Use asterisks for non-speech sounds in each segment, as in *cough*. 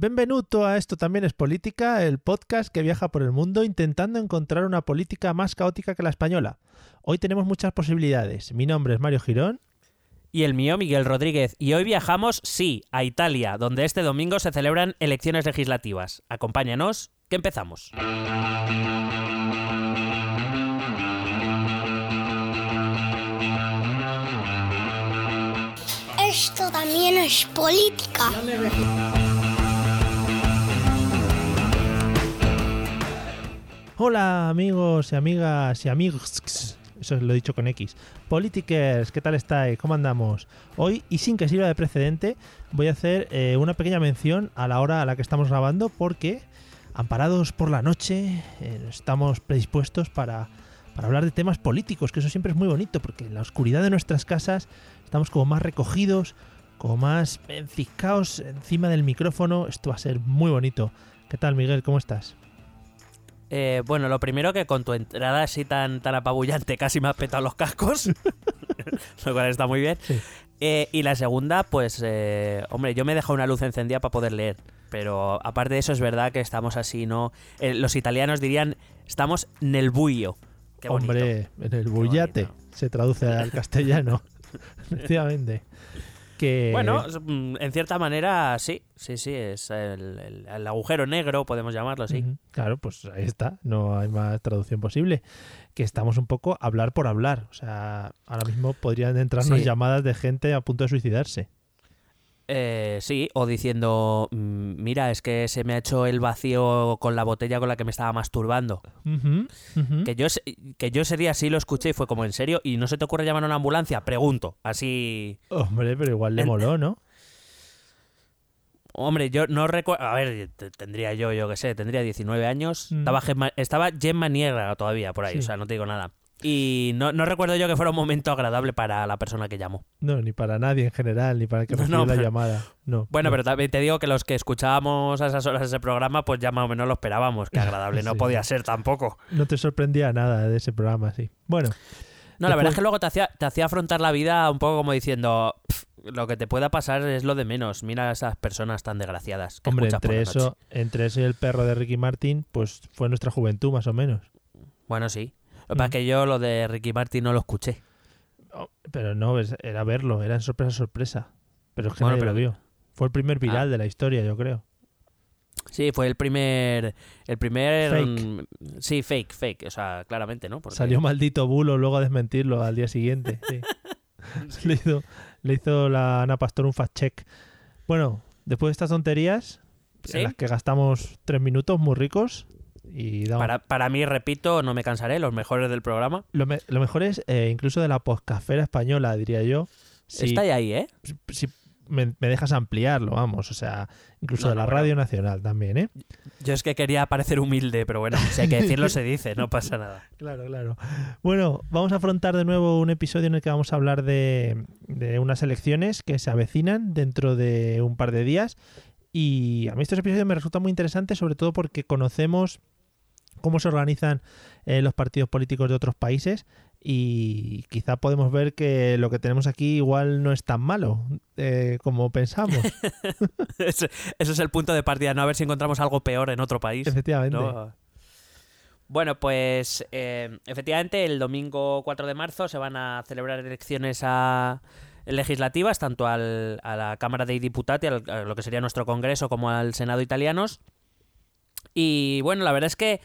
Benvenuto a Esto también es política, el podcast que viaja por el mundo intentando encontrar una política más caótica que la española. Hoy tenemos muchas posibilidades. Mi nombre es Mario Girón. Y el mío, Miguel Rodríguez. Y hoy viajamos, sí, a Italia, donde este domingo se celebran elecciones legislativas. Acompáñanos, que empezamos. Esto también es política. Hola amigos y amigas y amigos. Eso lo he dicho con X. Politikers, ¿qué tal estáis? ¿Cómo andamos? Hoy, y sin que sirva de precedente, voy a hacer eh, una pequeña mención a la hora a la que estamos grabando porque, amparados por la noche, eh, estamos predispuestos para, para hablar de temas políticos, que eso siempre es muy bonito, porque en la oscuridad de nuestras casas estamos como más recogidos, como más enciscados encima del micrófono. Esto va a ser muy bonito. ¿Qué tal, Miguel? ¿Cómo estás? Eh, bueno, lo primero que con tu entrada así tan, tan apabullante casi me has petado los cascos, *laughs* lo cual está muy bien. Sí. Eh, y la segunda, pues, eh, hombre, yo me he dejado una luz encendida para poder leer. Pero aparte de eso, es verdad que estamos así, ¿no? Eh, los italianos dirían, estamos nel buio. Qué bonito. Hombre, en el bullate se traduce al castellano. *laughs* Efectivamente. Que, Bueno, mm, en cierta manera, sí, sí, sí, es el, el- el agujero negro, podemos llamarlo así. Claro, pues ahí está. No hay más traducción posible. Que estamos un poco a hablar por hablar. O sea, ahora mismo podrían entrarnos Sí. llamadas de gente a punto de suicidarse. Eh, sí, o diciendo, mm, mira, es que se me ha hecho el vacío con la botella con la que me estaba masturbando. Que yo, que yo ese día sí lo escuché y fue como en serio, y no se te ocurre llamar a una ambulancia, pregunto, así... Hombre, pero igual le moló, ¿no? Hombre, yo no recuerdo... A ver, te- tendría yo, yo qué sé, tendría 19 años. Mm. Estaba, Gemma, estaba Gemma Niegra todavía por ahí, Sí. o sea, no te digo nada. Y no, no recuerdo yo que fuera un momento agradable para la persona que llamó. No, ni para nadie en general, ni para el que recibió no, la pero- llamada. No. Bueno, no. pero también te digo que los que escuchábamos a esas horas ese programa, pues ya más o menos lo esperábamos, que agradable *laughs* no podía ser tampoco. No te sorprendía nada de ese programa, sí. Bueno, No, la verdad es que luego te hacía, te hacía afrontar la vida un poco como diciendo, "Pf, lo que te pueda pasar es lo de menos. Mira a esas personas tan desgraciadas. Que hombre, entre eso, noche". entre eso y el perro de Ricky Martin, pues fue nuestra juventud más o menos. Bueno, sí. Lo que Mm. que yo lo de Ricky Martin no lo escuché. Oh, Pero no, era verlo, era en sorpresa, sorpresa. Pero es que Bueno, nadie pero- lo vio. Fue el primer viral Ah. de la historia, yo creo. Sí, fue el primer. El primer. Fake. mm, Sí, fake, fake. O sea, claramente, ¿no? Porque- Salió maldito bulo luego a desmentirlo al día siguiente. sí. *laughs* *laughs* le, hizo, le hizo la Ana Pastor un fact check. Bueno, después de estas tonterías, ¿Sí? en las que gastamos tres minutos muy ricos, y Para, para mí, repito, no me cansaré, los mejores del programa. lo, me- lo mejor es, eh, incluso de la poscafera española, diría yo. Si, Está ahí, ¿eh? si- me, me dejas ampliarlo, vamos, o sea, incluso No, de la bueno. Radio Nacional también, ¿eh? Yo es que quería parecer humilde, pero bueno, si hay que decirlo, se dice, no pasa nada. *laughs* Claro, claro. Bueno, vamos a afrontar de nuevo un episodio en el que vamos a hablar de, de unas elecciones que se avecinan dentro de un par de días. Y a mí estos episodios me resultan muy interesantes, sobre todo porque conocemos cómo se organizan eh, los partidos políticos de otros países y quizá podemos ver que lo que tenemos aquí igual no es tan malo eh, como pensamos. *laughs* Ese, ese es el punto de partida, no a ver si encontramos algo peor en otro país. Efectivamente. ¿no? Bueno, pues eh, efectivamente el domingo 4 de marzo se van a celebrar elecciones a legislativas, tanto al- a la Cámara dei Deputati, al- a lo que sería nuestro Congreso, como al Senado italianos. Y bueno, la verdad es que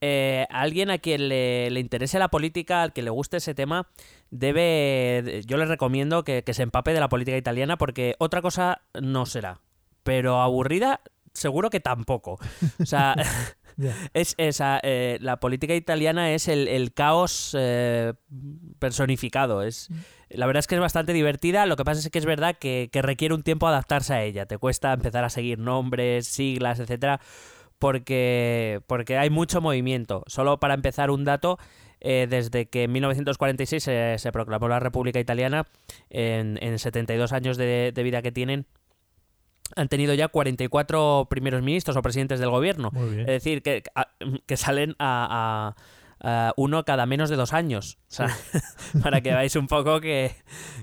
eh, alguien a quien le, le interese la política, al que le guste ese tema, debe. Yo le recomiendo que, que se empape de la política italiana porque otra cosa no será. Pero aburrida, seguro que tampoco. O sea. *laughs* *laughs* Es esa, eh, la política italiana es el, el caos eh, personificado. Es, la verdad es que es bastante divertida. Lo que pasa es que es verdad que, que requiere un tiempo adaptarse a ella. Te cuesta empezar a seguir nombres, siglas, etcétera, porque, porque hay mucho movimiento. Solo para empezar un dato, eh, desde que en 1946 se, se proclamó la República Italiana, en, en 72 años de, de vida que tienen, han tenido ya 44 primeros ministros o presidentes del gobierno. Es decir, que, a- que salen a, uno cada menos de dos años. O sea, *laughs* para que veáis un poco que,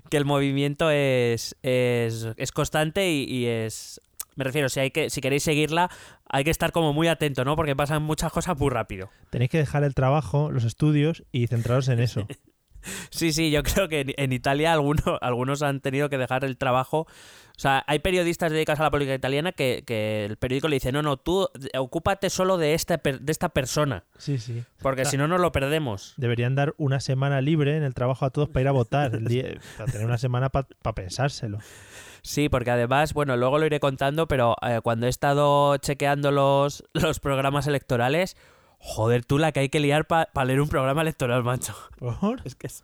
que el movimiento es, es, es constante y, y es... Me refiero, si, hay que, si queréis seguirla, hay que estar como muy atento, ¿no? Porque pasan muchas cosas muy rápido. Tenéis que dejar el trabajo, los estudios y centraros en eso. *laughs* Sí, sí, yo creo que en, en Italia algunos, algunos han tenido que dejar el trabajo. O sea, hay periodistas dedicados a la política italiana que, que el periódico le dice, no, no, tú ocúpate solo de esta, per- de esta persona, Sí, sí. porque si no nos lo perdemos. Deberían dar una semana libre en el trabajo a todos para ir a votar. El día- para tener una semana para pensárselo. Sí, porque además, bueno, luego lo iré contando, pero eh, cuando he estado chequeando los, *laughs* los programas electorales, joder, tú la que hay que liar para leer un programa electoral, macho. ¿Por? *laughs* Es que es...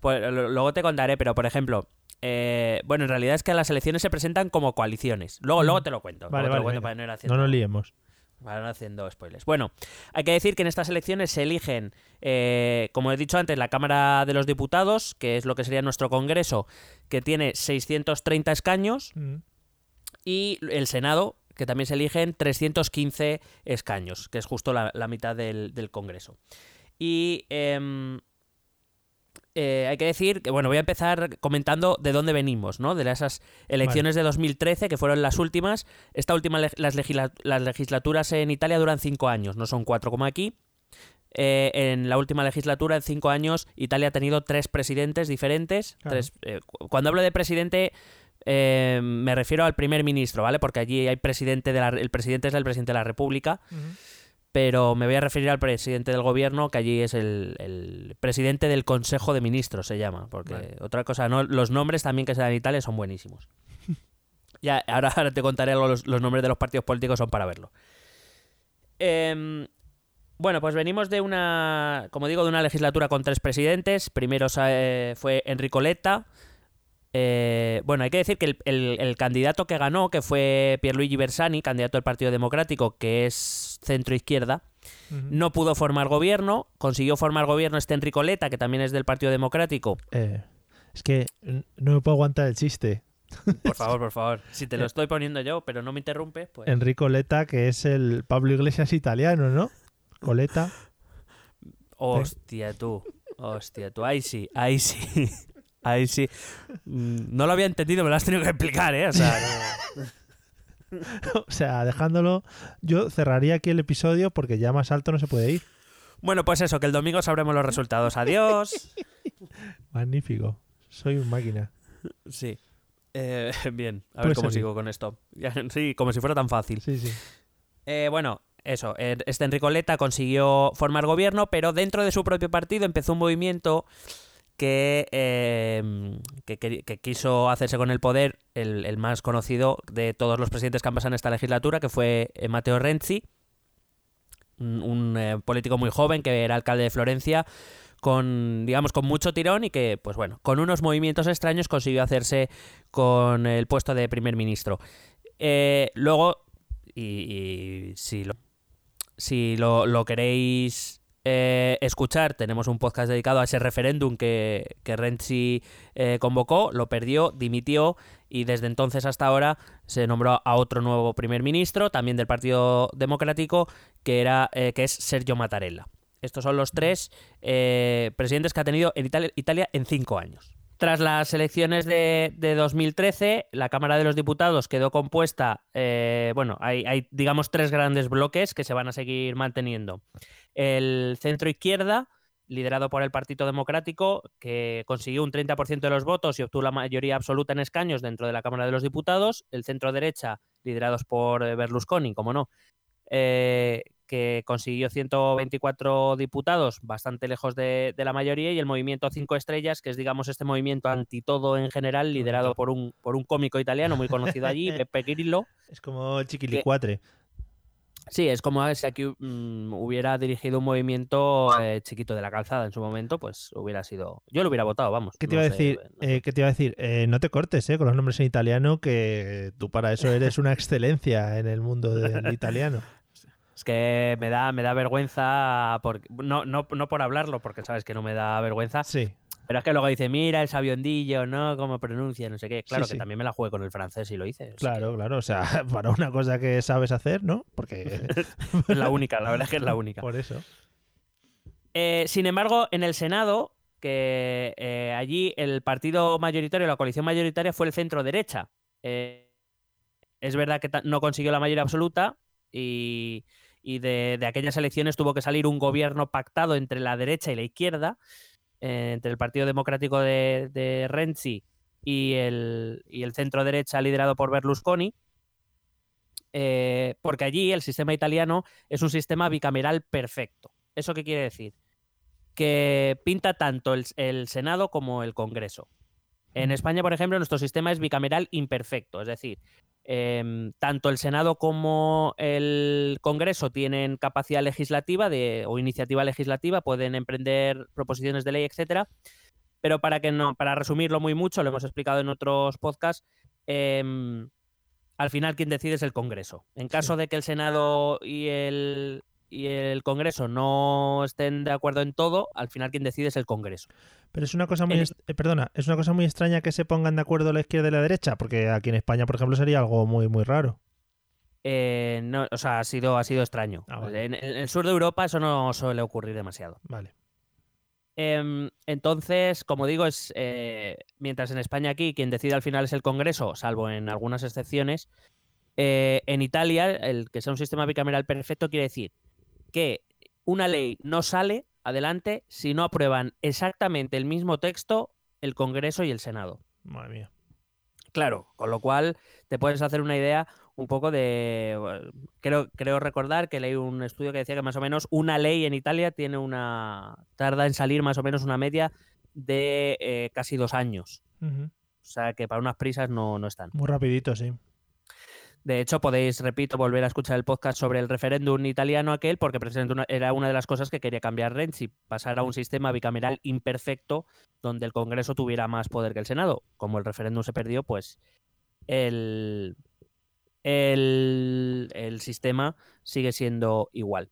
Pues luego te contaré, pero por ejemplo, eh, bueno, en realidad es que las elecciones se presentan como coaliciones. Luego, Mm. luego te lo cuento. Vale, luego te vale, lo cuento para no No nos liemos. Ir haciendo spoilers. Bueno, hay que decir que en estas elecciones se eligen, eh, como he dicho antes, la Cámara de los Diputados, que es lo que sería nuestro Congreso, que tiene 630 escaños, Mm. y el Senado, que también se eligen 315 escaños, que es justo la, la mitad del, del Congreso. Y em, eh, hay que decir que, bueno, voy a empezar comentando de dónde venimos, ¿no? De esas elecciones de 2013, que fueron las últimas. Esta última, las, legisla- las legislaturas en Italia duran cinco años, no son cuatro como aquí. Eh, en la última legislatura, en cinco años, Italia ha tenido tres presidentes diferentes. Claro. Tres, eh, cu- cuando hablo de presidente, eh, me refiero al primer ministro, ¿vale? Porque allí hay presidente de la, el presidente es el presidente de la República, pero me voy a referir al presidente del gobierno, que allí es el, el presidente del Consejo de Ministros, se llama. Porque Vale. otra cosa, no, los nombres también que se dan en Italia son buenísimos. *laughs* ya, ahora, ahora te contaré los, los nombres de los partidos políticos, son para verlo. Em, bueno, pues venimos de una, como digo, de una legislatura con tres presidentes. Primero eh, fue Enrico Letta. Eh, bueno, hay que decir que el, el- el candidato que ganó, que fue Pierluigi Bersani, candidato del Partido Democrático, que es centro-izquierda, Ujú. no pudo formar gobierno. Consiguió formar gobierno este Enrico Letta, que también es del Partido Democrático. Eh, es que no me puedo aguantar el chiste. Por favor, por favor. *laughs* Si te lo estoy poniendo yo, pero no me interrumpes, pues... Enrico Letta, que es el Pablo Iglesias italiano, ¿no? Coleta. Hostia, tú. Hostia, tú. Ahí sí, ahí sí. Ahí sí. Mm, No lo había entendido, me lo has tenido que explicar, ¿eh? O sea, *laughs* no- o sea, dejándolo, yo cerraría aquí el episodio porque ya más alto no se puede ir. Bueno, pues eso, que el domingo sabremos los resultados. Adiós. *laughs* Magnífico. Soy un máquina. Sí. Eh, *laughs* bien, a ver cómo sigo con esto. Sí, como si fuera tan fácil. Sí, sí. Eh, bueno, eso. eh, Este Enrico Letta consiguió formar gobierno, pero dentro de su propio partido empezó un movimiento que, eh, que, quiso hacerse con el poder, el, el más conocido de todos los presidentes que han pasado en esta legislatura, que fue eh, Matteo Renzi, un, un, eh, político muy joven que era alcalde de Florencia, con, digamos, con mucho tirón y que, pues bueno, con unos movimientos extraños consiguió hacerse con el puesto de primer ministro. Eh, luego, y, y si lo, si lo, lo queréis eh, escuchar, tenemos un podcast dedicado a ese referéndum que, que Renzi eh, convocó, lo perdió, dimitió y desde entonces hasta ahora se nombró a otro nuevo primer ministro, también del Partido Democrático, que, era, eh, que es Sergio Mattarella. Estos son los tres eh, presidentes que ha tenido en Italia, Italia en cinco años. Tras las elecciones de, de 2013, la Cámara de los Diputados quedó compuesta, eh, bueno, hay, digamos tres grandes bloques que se van a seguir manteniendo. El centro izquierda, liderado por el Partido Democrático, que consiguió un 30% de los votos y obtuvo la mayoría absoluta en escaños dentro de la Cámara de los Diputados. El centro derecha, liderados por eh, Berlusconi, como no, eh, que consiguió 124 diputados, bastante lejos de, de, la mayoría, y el movimiento Cinco Estrellas, que es, digamos, este movimiento anti todo en general, liderado por un, por un cómico italiano muy conocido allí, *laughs* Pepe Grillo. Es como el chiquilicuatre. Sí, es como si aquí mm, hubiera dirigido un movimiento eh, chiquito de la calzada en su momento, pues hubiera sido. Yo lo hubiera votado, vamos. ¿Qué te no iba a decir? sé. Eh, ¿Qué te iba a decir? Eh, no te cortes eh, con los nombres en italiano, que tú para eso eres una *laughs* excelencia en el mundo del italiano. Es que me da, me da vergüenza, por, no, no, no por hablarlo, porque sabes que no me da vergüenza, Sí, pero es que luego dice, mira el sabiondillo, ¿no? Cómo pronuncia, no sé qué. Claro Sí, que sí. también me la jugué con el francés y lo hice. claro, claro. O sea, *laughs* para una cosa que sabes hacer, ¿no? Porque que *laughs* Es la única, la verdad es que es la única. por eso. Eh, sin embargo, en el Senado, que eh, allí el partido mayoritario, la coalición mayoritaria fue el centro derecha. Eh, es verdad que no consiguió la mayoría absoluta y, y de, de aquellas elecciones tuvo que salir un gobierno pactado entre la derecha y la izquierda, eh, entre el Partido Democrático de, de Renzi y el, y el centro derecha liderado por Berlusconi. eh, porque allí el sistema italiano es un sistema bicameral perfecto. ¿Eso qué quiere decir? Que pinta tanto el, el Senado como el Congreso. En. España, por ejemplo, nuestro sistema es bicameral imperfecto, es decir, em, tanto el Senado como el Congreso tienen capacidad legislativa de, o iniciativa legislativa, pueden emprender proposiciones de ley, etcétera. Pero para que no, para resumirlo muy mucho, lo hemos explicado en otros podcasts, em, al final quien decide es el Congreso. En caso de que el Senado y el, y el Congreso no estén de acuerdo en todo, al final quien decide es el Congreso. Pero es una cosa muy, En- eh, perdona, es una cosa muy extraña que se pongan de acuerdo la izquierda y la derecha, porque aquí en España, por ejemplo, sería algo muy, muy raro. Eh, no, o sea, ha sido, ha sido extraño. Ah, vale. en, en el sur de Europa eso no suele ocurrir demasiado. Vale. Em, entonces, como digo, es eh, mientras en España aquí quien decide al final es el Congreso, salvo en algunas excepciones, en Italia el que sea un sistema bicameral perfecto quiere decir que una ley no sale adelante si no aprueban exactamente el mismo texto el Congreso y el Senado. Madre mía. Claro, con lo cual te puedes hacer una idea un poco de... bueno, Creo, creo recordar que leí un estudio que decía que más o menos una ley en Italia tiene una... tarda en salir más o menos una media de eh, casi dos años. O sea que para unas prisas no, no están. Muy rapidito, sí. De hecho, podéis, repito, volver a escuchar el podcast sobre el referéndum italiano aquel, porque precisamente era una de las cosas que quería cambiar Renzi, pasar a un sistema bicameral imperfecto donde el Congreso tuviera más poder que el Senado. Como el referéndum se perdió, pues el, el, el sistema sigue siendo igual.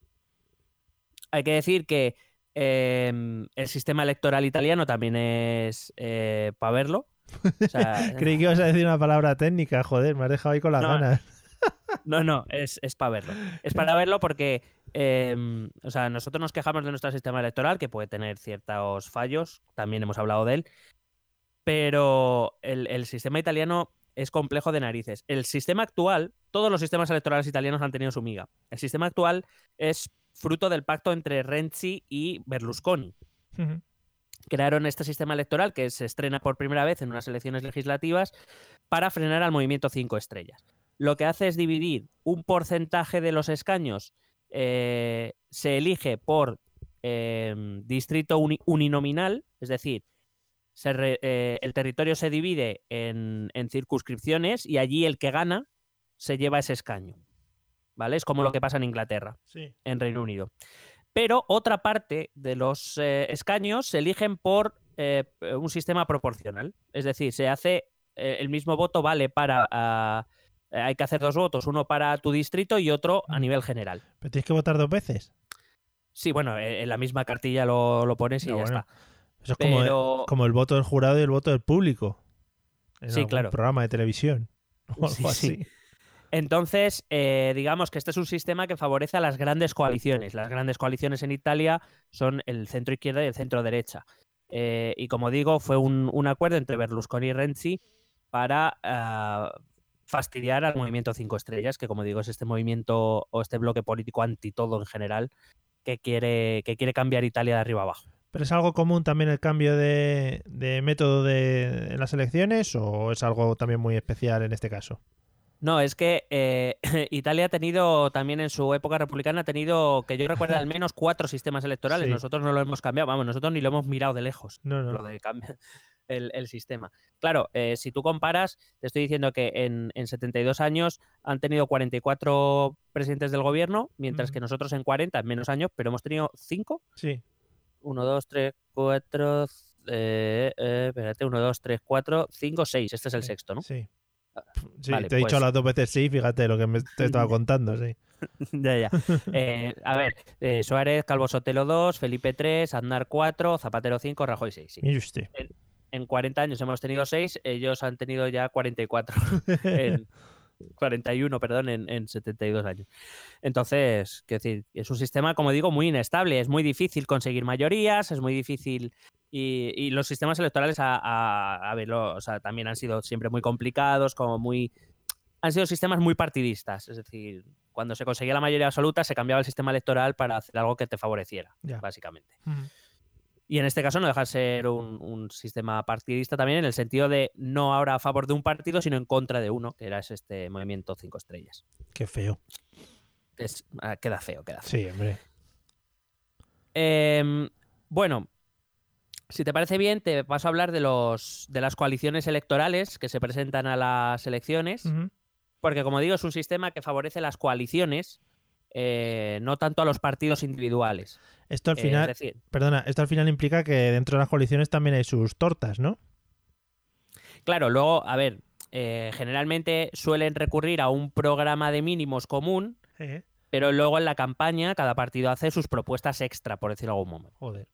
Hay que decir que em, el sistema electoral italiano también es para verlo. O sea, *laughs* Creí que ibas a decir una palabra técnica, joder, me has dejado ahí con las No, ganas. No, no, es, para verlo. Es para verlo porque, eh, o sea, nosotros nos quejamos de nuestro sistema electoral, que puede tener ciertos fallos, también hemos hablado de él, pero el, el sistema italiano es complejo de narices. El sistema actual, todos los sistemas electorales italianos han tenido su miga. El sistema actual es fruto del pacto entre Renzi y Berlusconi. Crearon este sistema electoral que se estrena por primera vez en unas elecciones legislativas para frenar al movimiento cinco estrellas. Lo que hace es dividir un porcentaje de los escaños, eh, se elige por eh, distrito uni- uninominal, es decir, se re- eh, el territorio se divide en, en circunscripciones y allí el que gana se lleva ese escaño. ¿Vale? Es como lo que pasa en Inglaterra Sí. en Reino Unido. Pero otra parte de los eh, escaños se eligen por eh, un sistema proporcional. Es decir, se hace eh, el mismo voto vale para... ah, eh, hay que hacer dos votos, uno para tu distrito y otro a Mm. nivel general. Pero tienes que votar dos veces. Sí, bueno, eh, en la misma cartilla lo, lo pones y ya bueno. está. Eso es como, el voto del jurado y el voto del público. En Sí, algún claro. programa de televisión. *laughs* O algo Sí, así. sí. Entonces, eh, digamos que este es un sistema que favorece a las grandes coaliciones. Las grandes coaliciones en Italia son el centro izquierda y el centro derecha. Eh, y como digo, fue un, acuerdo entre Berlusconi y Renzi para ah, fastidiar al movimiento Cinco Estrellas, que como digo es este movimiento o este bloque político anti todo en general que quiere, que quiere cambiar Italia de arriba abajo. ¿Pero es algo común también el cambio de, de método de, en las elecciones o es algo también muy especial en este caso? No, es que eh, *laughs* Italia ha tenido también en su época republicana, ha tenido, que yo recuerdo, al menos cuatro sistemas electorales. Sí. Nosotros no lo hemos cambiado, vamos, nosotros ni lo hemos mirado de lejos, No, no. lo de cambiar *laughs* el, el sistema. Claro, eh, si tú comparas, te estoy diciendo que en, en 72 años han tenido 44 presidentes del gobierno, mientras que nosotros en 40, en menos años, pero hemos tenido 5. Sí. 1, 2, 3, 4, eh, eh, espérate, 1, 2, 3, 4, 5, 6. Este es el Sí, sexto, ¿no? Sí. *laughs* Sí, vale, te he dicho pues- las dos veces sí, fíjate lo que me te estaba *laughs* contando, sí. *laughs* ya, ya. Eh, a ver, eh, Suárez, Calvo Sotelo 2, Felipe 3, Aznar 4, Zapatero 5, Rajoy 6. sí. Usted. En 40 años hemos tenido 6, ellos han tenido ya 44. en 41, perdón, en, en 72 años. Entonces, decir, es un sistema, como digo, muy inestable. Es muy difícil conseguir mayorías, es muy difícil. Y, y los sistemas electorales, a, a- a verlo, o sea, también han sido siempre muy complicados, como muy. Han sido sistemas muy partidistas. Es decir, cuando se conseguía la mayoría absoluta, se cambiaba el sistema electoral para hacer algo que te favoreciera, básicamente. Ujú. Y en este caso no deja de ser un, un sistema partidista también en el sentido de no ahora a favor de un partido, sino en contra de uno, que era este movimiento cinco estrellas. Qué feo. Es- ah, queda feo, queda feo. Sí, hombre. Em, bueno, si te parece bien, te paso a hablar de, los, de las coaliciones electorales que se presentan a las elecciones, porque como digo, es un sistema que favorece las coaliciones, eh, no tanto a los partidos individuales. Esto al Eh, final, es decir, perdona, esto al final implica que dentro de las coaliciones también hay sus tortas, ¿no? Claro, luego, a ver, eh, generalmente suelen recurrir a un programa de mínimos común, pero luego en la campaña cada partido hace sus propuestas extra, por decirlo de algún momento. Joder.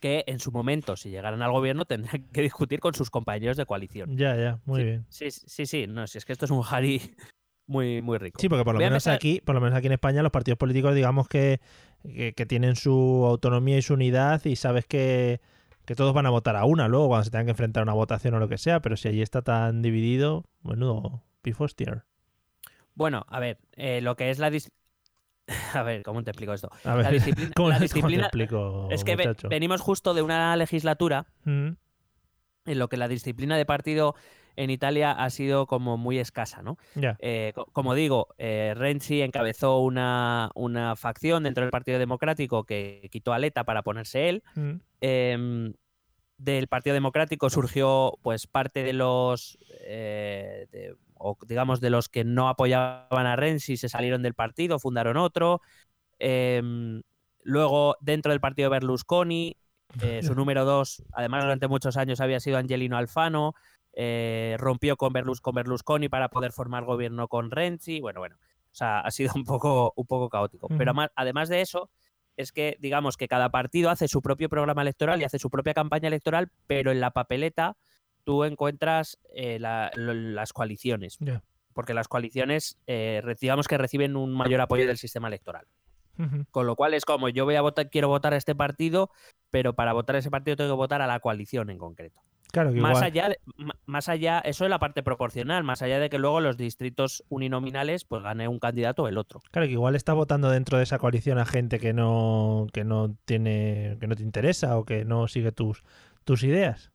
Que en su momento, si llegaran al gobierno, tendrán que discutir con sus compañeros de coalición. Ya, ya, muy sí, bien. Sí, sí, sí, no, si es que esto es un jari muy, muy rico. Sí, porque por lo Voy menos empezar- aquí, por lo menos aquí en España, los partidos políticos, digamos que, que, que tienen su autonomía y su unidad, y sabes que, que todos van a votar a una luego cuando se tengan que enfrentar a una votación o lo que sea, pero si allí está tan dividido, menudo pifostier. Bueno, a ver, eh, lo que es la... dis- *laughs* A ver, ¿cómo te explico esto? A ver, La disciplina... *laughs* ¿cómo, la cómo te explico, es que ve- venimos justo de una legislatura Mm, en lo que la disciplina de partido en Italia ha sido como muy escasa, ¿no? Eh, co- como digo, eh, Renzi encabezó una, una facción dentro del Partido Democrático que quitó a Letta para ponerse él. Mm, Em, del Partido Democrático surgió pues parte de los eh, de- o digamos de los que no apoyaban a Renzi se salieron del partido, fundaron otro. Em, luego dentro del partido Berlusconi, su *laughs* número dos, además durante muchos años había sido Angelino Alfano, eh, rompió con, Berlus- con Berlusconi para poder formar gobierno con Renzi. Bueno, bueno, o sea, ha sido *laughs* un poco, un poco caótico. Pero además de eso, es que digamos que cada partido hace su propio programa electoral y hace su propia campaña electoral, pero en la papeleta tú encuentras eh, la- lo- las coaliciones, porque las coaliciones, eh, digamos que reciben un mayor apoyo del sistema electoral. Con lo cual es como yo voy a votar, quiero votar a este partido, pero para votar a ese partido tengo que votar a la coalición en concreto. Claro que Más igual. allá, de- más allá, eso es la parte proporcional, más allá de que luego los distritos uninominales pues gane un candidato o el otro. Claro que igual está votando dentro de esa coalición a gente que no, que no tiene, que no te interesa o que no sigue tus, tus ideas.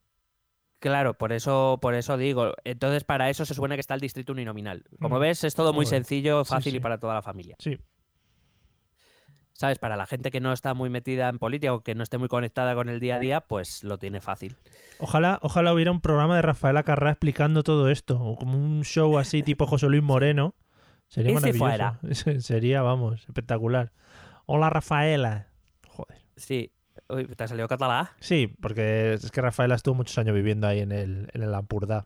Claro, por eso, por eso digo. Entonces, para eso se supone que está el distrito uninominal. Como Mm. ves, es todo muy sencillo, Sí, fácil sí. y para toda la familia. Sí. ¿Sabes? Para la gente que no está muy metida en política o que no esté muy conectada con el día a día, pues lo tiene fácil. Ojalá, ojalá hubiera un programa de Rafaela Carrá explicando todo esto, o como un show así tipo José Luis Moreno. Sería maravilloso. *laughs* Sería, vamos, espectacular. Hola, Rafaela. Joder. Sí. Uy, ¿te ha salido catalá? Sí, porque es que Rafaela estuvo muchos años viviendo ahí en el, en el Ampurdá.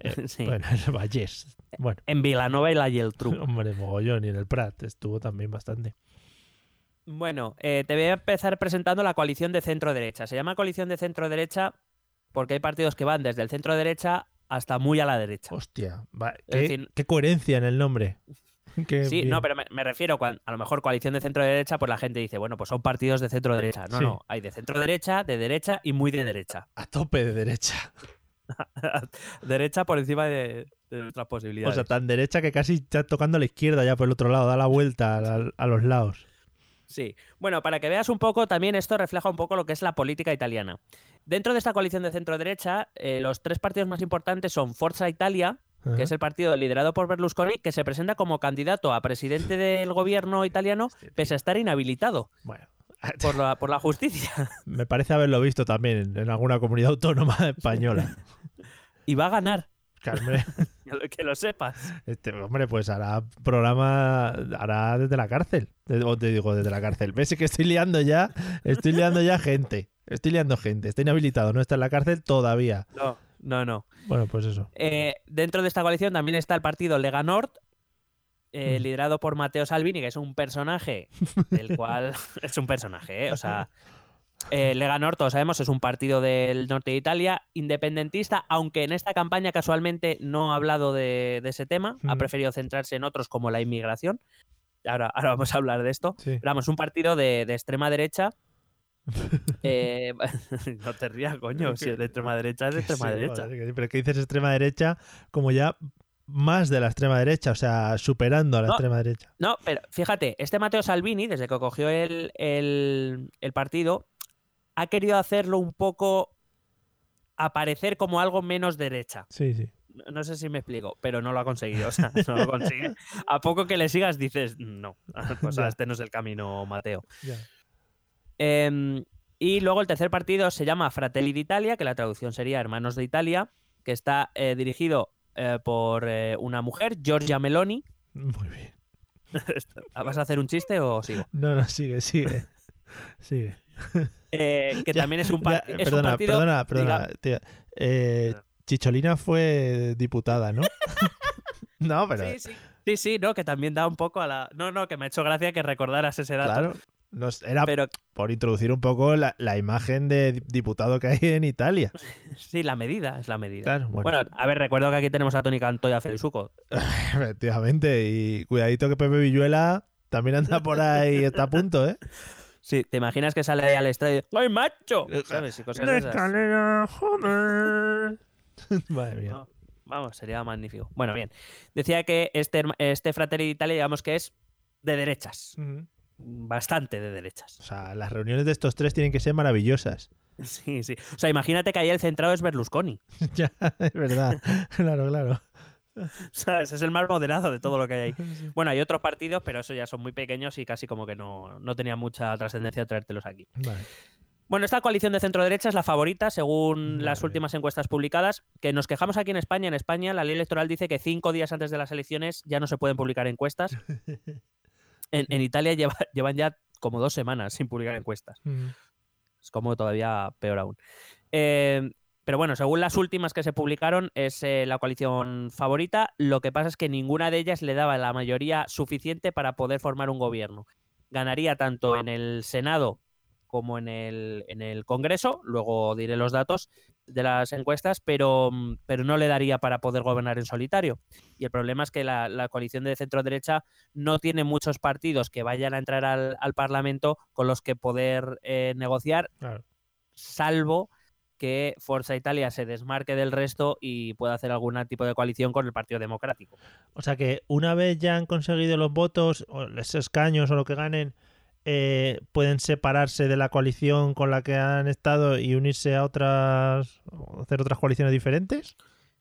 Eh, *laughs* Sí. Bueno, en el Vallés. Bueno, En Vilanova y la Geltrú. *laughs* hombre, mogollón. Y en el Prat estuvo también bastante. Bueno, eh, te voy a empezar presentando la coalición de centro-derecha. Se llama coalición de centro-derecha porque hay partidos que van desde el centro-derecha hasta muy a la derecha. Hostia, va- qué, decir- qué coherencia en el nombre. *laughs* Qué Sí, bien. no, pero me, me refiero, a lo mejor coalición de centro-derecha, pues la gente dice, bueno, pues son partidos de centro-derecha. No, Sí. no, hay de centro-derecha, de derecha y muy de derecha. A tope de derecha. *laughs* derecha por encima de, de nuestras O posibilidades. sea, tan derecha que casi está tocando a la izquierda ya por el otro lado, da la vuelta a, a los lados. Sí. Bueno, para que veas un poco, también esto refleja un poco lo que es la política italiana. Dentro de esta coalición de centro-derecha, eh, los tres partidos más importantes son Forza Italia, que es el partido liderado por Berlusconi, que se presenta como candidato a presidente del gobierno italiano, pese a estar inhabilitado Bueno, por la, *laughs* por la justicia. me parece haberlo visto también en, alguna comunidad autónoma española. *laughs* Y va a ganar, hombre, *laughs* *laughs* que lo sepas. este, hombre, pues hará programa, hará desde la cárcel. De- O te digo, desde la cárcel. ¿Ves que estoy liando ya? Estoy liando ya gente. Estoy liando gente. Está inhabilitado, no está en la cárcel todavía. No, no, no. Bueno, pues eso. Eh, dentro de esta coalición también está el partido Lega Nord, eh, Mm. liderado por Matteo Salvini, que es un personaje del cual *laughs* *laughs* es un personaje, ¿eh? o sea, eh, Lega Nord, todos sabemos, es un partido del norte de Italia, independentista, aunque en esta campaña casualmente no ha hablado de, de ese tema, ha preferido centrarse en otros como la inmigración. Ahora, ahora vamos a hablar de esto. Sí. Pero vamos, un partido de, de extrema derecha. *laughs* Eh, *laughs* no te rías, coño. Si es de extrema derecha, es de *laughs* extrema Sí, derecha. sí, pero que dices extrema derecha como ya más de la extrema derecha, o sea, superando a la No. extrema derecha. No, pero fíjate, este Matteo Salvini, desde que cogió el, el- el partido, ha querido hacerlo un poco aparecer como algo menos derecha. Sí, sí. No- sé si me explico, pero no lo ha conseguido. O sea, no lo *laughs* consigue. A poco que le sigas dices, no, o sea, Ya. este no es el camino, Mateo. Em, y luego el tercer partido se llama Fratelli d'Italia, que la traducción sería Hermanos de Italia, que está eh, dirigido eh, por eh, una mujer, Giorgia Meloni. Muy bien. *laughs* ¿Vas a hacer un chiste o sigo? No, no, sigue, sigue. *laughs* Sigue. *laughs* Eh, que Ya, también es un, Ya, par- un perdona, partido. perdona, perdona, tía. Eh, Chicholina fue diputada, ¿no? *laughs* no, pero Sí, sí. Sí, sí, no, que también da un poco a la. No, no, que me ha hecho gracia que recordaras ese dato. claro, nos- era Pero por introducir un poco la, la imagen de di- diputado que hay en Italia. *laughs* sí, la medida es la medida. Claro, bueno, Bueno, a ver, recuerdo que aquí tenemos a Tony Canto y a Félix Uco. efectivamente. Y cuidadito que Pepe Villuela también anda por ahí, está a punto, ¿eh? Sí, ¿te imaginas que sale ahí al estadio? ¡Ay, macho! *laughs* ¿Sabes? Y cosas de esas. escalera, joder. *laughs* Madre mía. No, Vamos, sería magnífico. Bueno, bien. Decía que este, este Fratelli d'Italia, digamos que es de derechas. Bastante de derechas. O sea, las reuniones de estos tres tienen que ser maravillosas. *laughs* Sí, sí. O sea, imagínate que ahí el centrado es Berlusconi. ya, es verdad. claro, claro. *laughs* ¿Sabes? Es el más moderado de todo lo que hay ahí. *laughs* Bueno, hay otros partidos, pero eso ya son muy pequeños y casi como que no, no tenía mucha trascendencia traértelos aquí. Vale. Bueno, esta coalición de centro derecha es la favorita según las últimas encuestas publicadas. Que nos quejamos aquí en España. En España, la ley electoral dice que cinco días antes de las elecciones ya no se pueden publicar encuestas. *laughs* En, en Italia lleva- llevan ya como dos semanas sin publicar encuestas. Es como todavía peor aún. Eh, pero bueno, según las últimas que se publicaron, es eh, la coalición favorita. Lo que pasa es que ninguna de ellas le daba la mayoría suficiente para poder formar un gobierno. Ganaría tanto en el Senado como en el, en el Congreso. Luego diré los datos de las encuestas, pero, mm, pero no le daría para poder gobernar en solitario. Y el problema es que la, la coalición de centro-derecha no tiene muchos partidos que vayan a entrar al, al Parlamento con los que poder eh, negociar, Claro. salvo que Forza Italia se desmarque del resto y pueda hacer algún tipo de coalición con el Partido Democrático. O sea que una vez ya han conseguido los votos, o los escaños o lo que ganen, eh, pueden separarse de la coalición con la que han estado y unirse a otras, hacer otras coaliciones diferentes.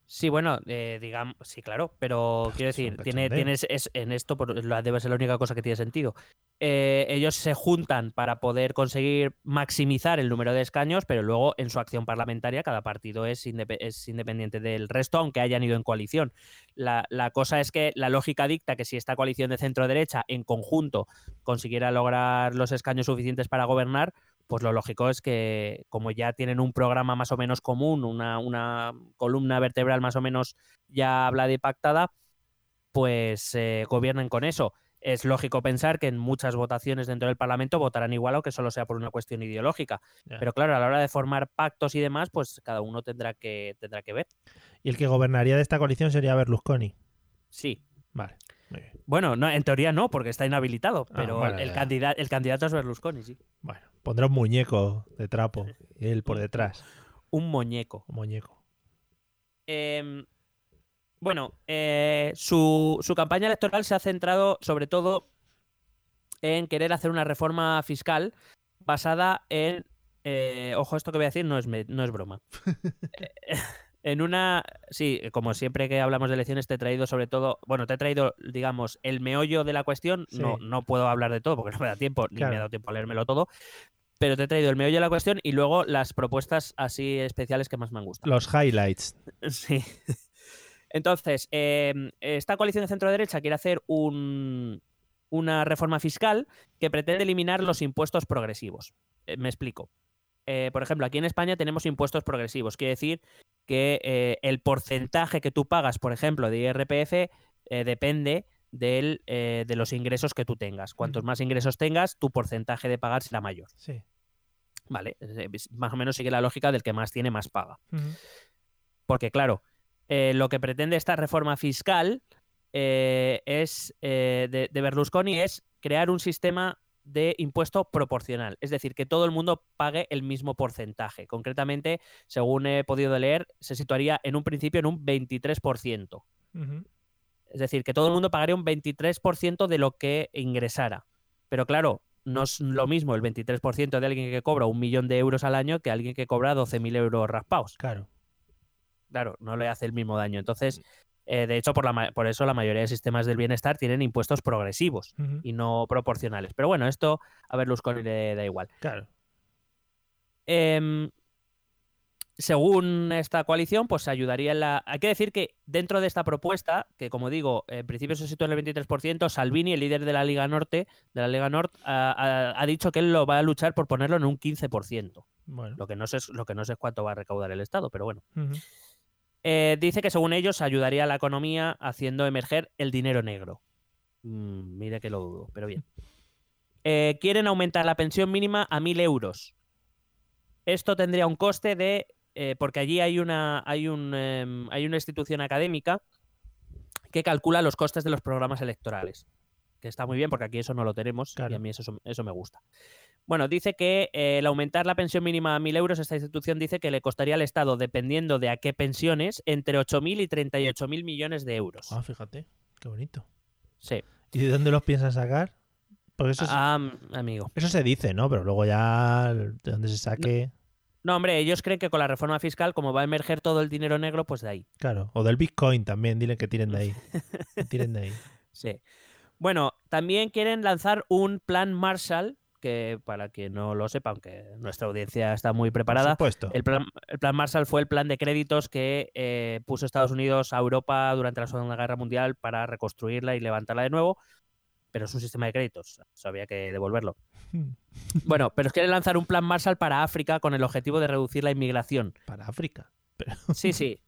Sí, bueno, eh, digamos, sí, claro, pero quiero es un decir, tiene, tienes, es, en esto por- la- debe ser la única cosa que tiene sentido. Eh, ellos se juntan para poder conseguir maximizar el número de escaños, pero luego en su acción parlamentaria cada partido es, indepe- es independiente del resto, aunque hayan ido en coalición. La, la cosa es que la lógica dicta que si esta coalición de centro-derecha en conjunto consiguiera lograr los escaños suficientes para gobernar, pues lo lógico es que como ya tienen un programa más o menos común, una, una columna vertebral más o menos ya hablada y pactada, pues eh, gobiernen con eso. Es lógico pensar que en muchas votaciones dentro del Parlamento votarán igual, aunque solo sea por una cuestión ideológica. Pero claro, a la hora de formar pactos y demás, pues cada uno tendrá que, tendrá que ver. Y el que gobernaría de esta coalición sería Berlusconi. Sí. Vale. Bueno, no, en teoría no, porque está inhabilitado, Ah, pero el, ya. candidato, el candidato es Berlusconi, sí. Bueno, pondrá un muñeco de trapo él por detrás. Un muñeco. Un muñeco. Em, bueno, eh, su, su campaña electoral se ha centrado sobre todo en querer hacer una reforma fiscal basada en... eh, ojo, esto que voy a decir no es, no es broma. *laughs* Eh, en una... Sí, como siempre que hablamos de elecciones te he traído sobre todo... Bueno, te he traído, digamos, el meollo de la cuestión. No, Sí. no puedo hablar de todo porque no me da tiempo, ni me ha dado tiempo a leérmelo todo. Pero te he traído el meollo de la cuestión y luego las propuestas así especiales que más me han gustado. Los highlights. *laughs* Sí. Entonces, eh, esta coalición de centro-derecha quiere hacer un- una reforma fiscal que pretende eliminar los impuestos progresivos. Eh, me explico. Eh, por ejemplo, aquí en España tenemos impuestos progresivos. Quiere decir que eh, el porcentaje que tú pagas, por ejemplo, de IRPF, depende del, eh, de los ingresos que tú tengas. Cuantos más ingresos tengas, tu porcentaje de pagar será mayor. Sí. Vale, Eh, más o menos sigue la lógica del que más tiene, más paga. Porque, claro, eh, lo que pretende esta reforma fiscal eh, es de, de Berlusconi es crear un sistema de impuesto proporcional. Es decir, que todo el mundo pague el mismo porcentaje. Concretamente, según he podido leer, se situaría en un principio en un 23%. Ujú. Es decir, que todo el mundo pagaría un 23% de lo que ingresara. Pero claro, no es lo mismo el 23% de alguien que cobra un millón de euros al año que alguien que cobra 12.000 euros raspados Claro. claro, no le hace el mismo daño. Entonces, eh, de hecho, por, la, ma- por eso la mayoría de sistemas del bienestar tienen impuestos progresivos y no proporcionales. Pero bueno, esto a Berlusconi le da igual. Claro. Em, según esta coalición, pues ayudaría en la... Hay que decir que dentro de esta propuesta, que como digo, en principio se sitúa en el 23%, Salvini, el líder de la Liga Norte, de la Liga Norte, ha, ha- ha dicho que él lo va a luchar por ponerlo en un 15%. Bueno. Lo que no sé, es- lo que no sé es cuánto va a recaudar el Estado, pero bueno. Eh, dice que según ellos ayudaría a la economía haciendo emerger el dinero negro. Mm, mire que lo dudo, pero bien. *laughs* Eh, quieren aumentar la pensión mínima a 1.000 euros. Esto tendría un coste de... eh, porque allí hay una, hay, un, em, hay una institución académica que calcula los costes de los programas electorales. Que está muy bien porque aquí eso no lo tenemos y Claro. a mí eso, eso me gusta. Bueno, dice que eh, el aumentar la pensión mínima a 1.000 euros, esta institución dice que le costaría al Estado, dependiendo de a qué pensiones, entre 8.000 y 38.000 millones de euros. Ah, fíjate. Qué bonito. Sí. ¿Y de dónde los piensan sacar? Porque eso, es- Ah, amigo. eso se dice, ¿no? Pero luego ya de dónde se saque. No, hombre, ellos creen que con la reforma fiscal, como va a emerger todo el dinero negro, pues de ahí. Claro. O del Bitcoin también. Dile que tiren de ahí. Que *laughs* tiren de ahí. Sí. Bueno, también quieren lanzar un plan Marshall, que para quien no lo sepa, aunque nuestra audiencia está muy Por preparada, supuesto. El plan, el plan Marshall fue el plan de créditos que eh, puso Estados Unidos a Europa durante la Segunda Guerra Mundial para reconstruirla y levantarla de nuevo, pero es un sistema de créditos, eso había que devolverlo. *laughs* Bueno, pero quiere lanzar un plan Marshall para África con el objetivo de reducir la inmigración. Para África. *laughs* Sí, sí.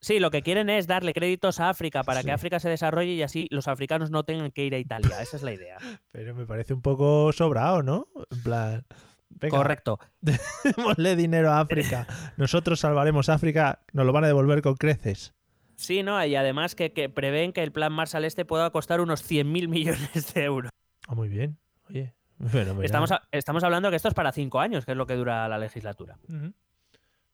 Sí, lo que quieren es darle créditos a África para Sí. que África se desarrolle y así los africanos no tengan que ir a Italia. Esa es la idea. *laughs* Pero me parece un poco sobrado, ¿no? En plan. Venga, Correcto. démosle dinero a África. Nosotros salvaremos África, nos lo van a devolver con creces. Sí, ¿no? Y además que, que prevén que el plan Marshall este pueda costar unos 100.000 millones de euros. Ah, muy bien. Oye, *laughs* Estamos, a- estamos hablando que esto es para cinco años, que es lo que dura la legislatura. Ujú.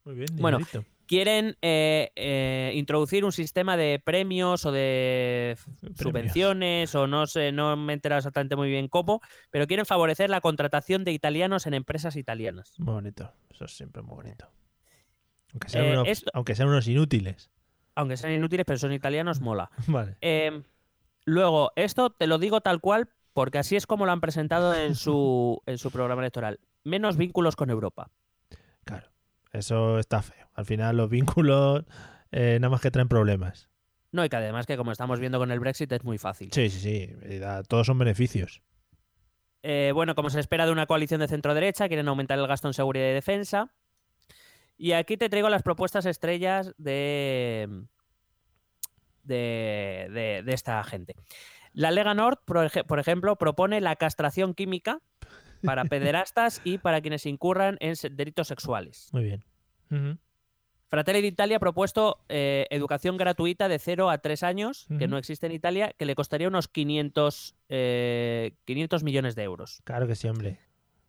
Muy bien, Bueno, dinerito. Quieren eh, eh, introducir un sistema de premios o de Premios. subvenciones o no sé, no me he enterado exactamente muy bien cómo, pero quieren favorecer la contratación de italianos en empresas italianas. Muy bonito. Eso es siempre muy bonito. Aunque sean, Eh, unos, esto- aunque sean unos inútiles. aunque sean inútiles, pero son italianos, mola. *laughs* Vale. Luego, esto te lo digo tal cual, porque así es como lo han presentado en su, *laughs* en su programa electoral. Menos vínculos con Europa. Claro. Eso está feo. Al final los vínculos eh, nada más que traen problemas. No, y que además que como estamos viendo con el Brexit es muy fácil. Sí, sí, sí. da- Todos son beneficios. Eh, bueno, como se espera de una coalición de centro-derecha, quieren aumentar el gasto en seguridad y defensa. Y aquí te traigo las propuestas estrellas de, de, de- de esta gente. La Lega Nord, por, ej- por ejemplo, propone la castración química para pederastas y para quienes incurran en delitos sexuales. Muy bien. Ujú. Fratelli d'Italia ha propuesto eh, educación gratuita de 0 a 3 años, que no existe en Italia, que le costaría unos 500, eh, 500 millones de euros. Claro que sí, hombre.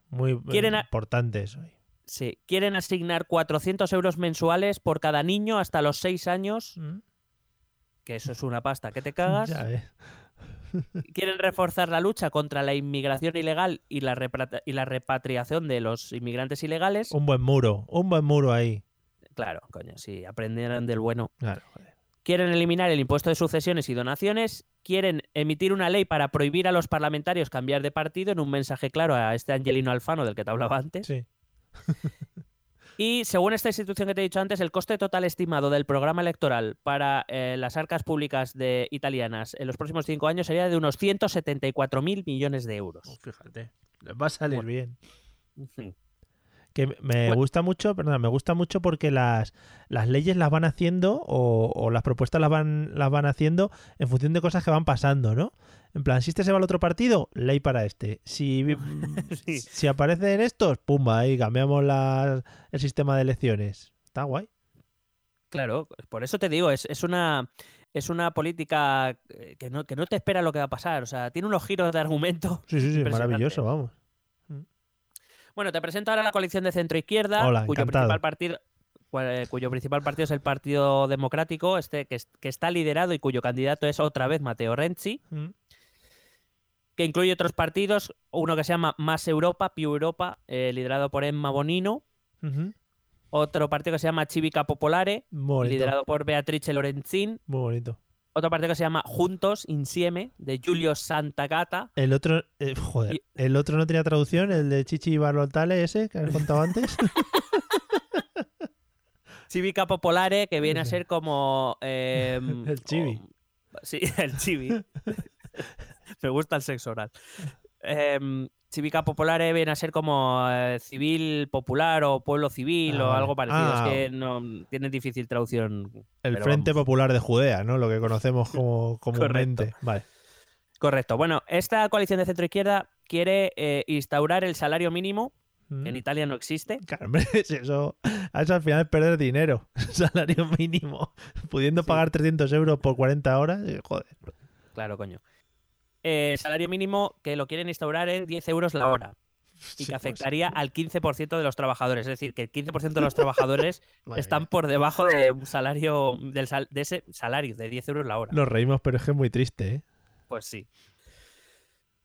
Muy Quieren a- importante eso. Sí, quieren asignar 400 euros mensuales por cada niño hasta los 6 años, que eso es una pasta que te cagas. *laughs* Ya ves. Quieren reforzar la lucha contra la inmigración ilegal y la, repra- y la repatriación de los inmigrantes ilegales. Un buen muro. Un buen muro ahí. Claro, coño, si aprendieran del bueno. Claro, joder. Quieren eliminar el impuesto de sucesiones y donaciones. Quieren emitir una ley para prohibir a los parlamentarios cambiar de partido en un mensaje claro a este Angelino Alfano del que te hablaba antes. Sí. *laughs* Y según esta institución que te he dicho antes, el coste total estimado del programa electoral para eh, las arcas públicas de italianas en los próximos cinco años sería de unos 174.000 millones de euros. Fíjate. Les va a salir Bueno. bien. Que me Bueno. gusta mucho, perdón, me gusta mucho porque las, las leyes las van haciendo o, o las propuestas las van, las van haciendo en función de cosas que van pasando, ¿no? En plan, si este se va al otro partido, ley para este. Si, *laughs* Sí. si aparecen estos, pumba, ahí cambiamos la- el sistema de elecciones. Está guay. Claro, por eso te digo, es, es una es una política eh, que no, que no te espera lo que va a pasar. O sea, tiene unos giros de argumento. Sí, sí, sí, maravilloso, vamos. Bueno, te presento ahora la coalición de centro izquierda, Hola, cuyo encantado. principal partido cu- cuyo principal partido es el Partido Democrático, este que, es- que está liderado y cuyo candidato es otra vez Matteo Renzi. Mm. que incluye otros partidos, uno que se llama Más Europa, Più Europa, eh, liderado por Emma Bonino, otro partido que se llama Civica Popolare, liderado por Beatrice Lorenzin, Muy bonito. Otro partido que se llama Juntos, Insieme, de Giulio Santagata, El otro, eh, joder, Y- el otro no tenía traducción, el de Chichi Barlotale ese que has contado antes. *laughs* *laughs* Civica Popolare, que viene a ser como... eh, *laughs* El chibi. Sí, el chibi. Me gusta el sexo oral. Em, Civica Popolare viene a ser como eh, civil popular o pueblo civil Ah, o algo parecido. Ah. Es que no tiene difícil traducción. El Frente vamos. Popular de Judea, ¿no? Lo que conocemos como *laughs* comúnmente. Vale. Correcto. Bueno, esta coalición de centro izquierda quiere eh, instaurar el salario mínimo, Mm. en Italia no existe. Claro, hombre, *laughs* si eso, eso al final es perder dinero. *laughs* Salario mínimo. Pudiendo pagar 300 euros por 40 horas, eh, joder. Claro, coño. Eh, salario mínimo que lo quieren instaurar en 10 euros la hora y Sí, que pues, afectaría al 15% de los trabajadores. Es decir, que el 15% de los trabajadores *laughs* están por debajo de un salario del sal- de ese salario de 10 euros la hora. Nos reímos, pero es que es muy triste, ¿eh? Pues sí.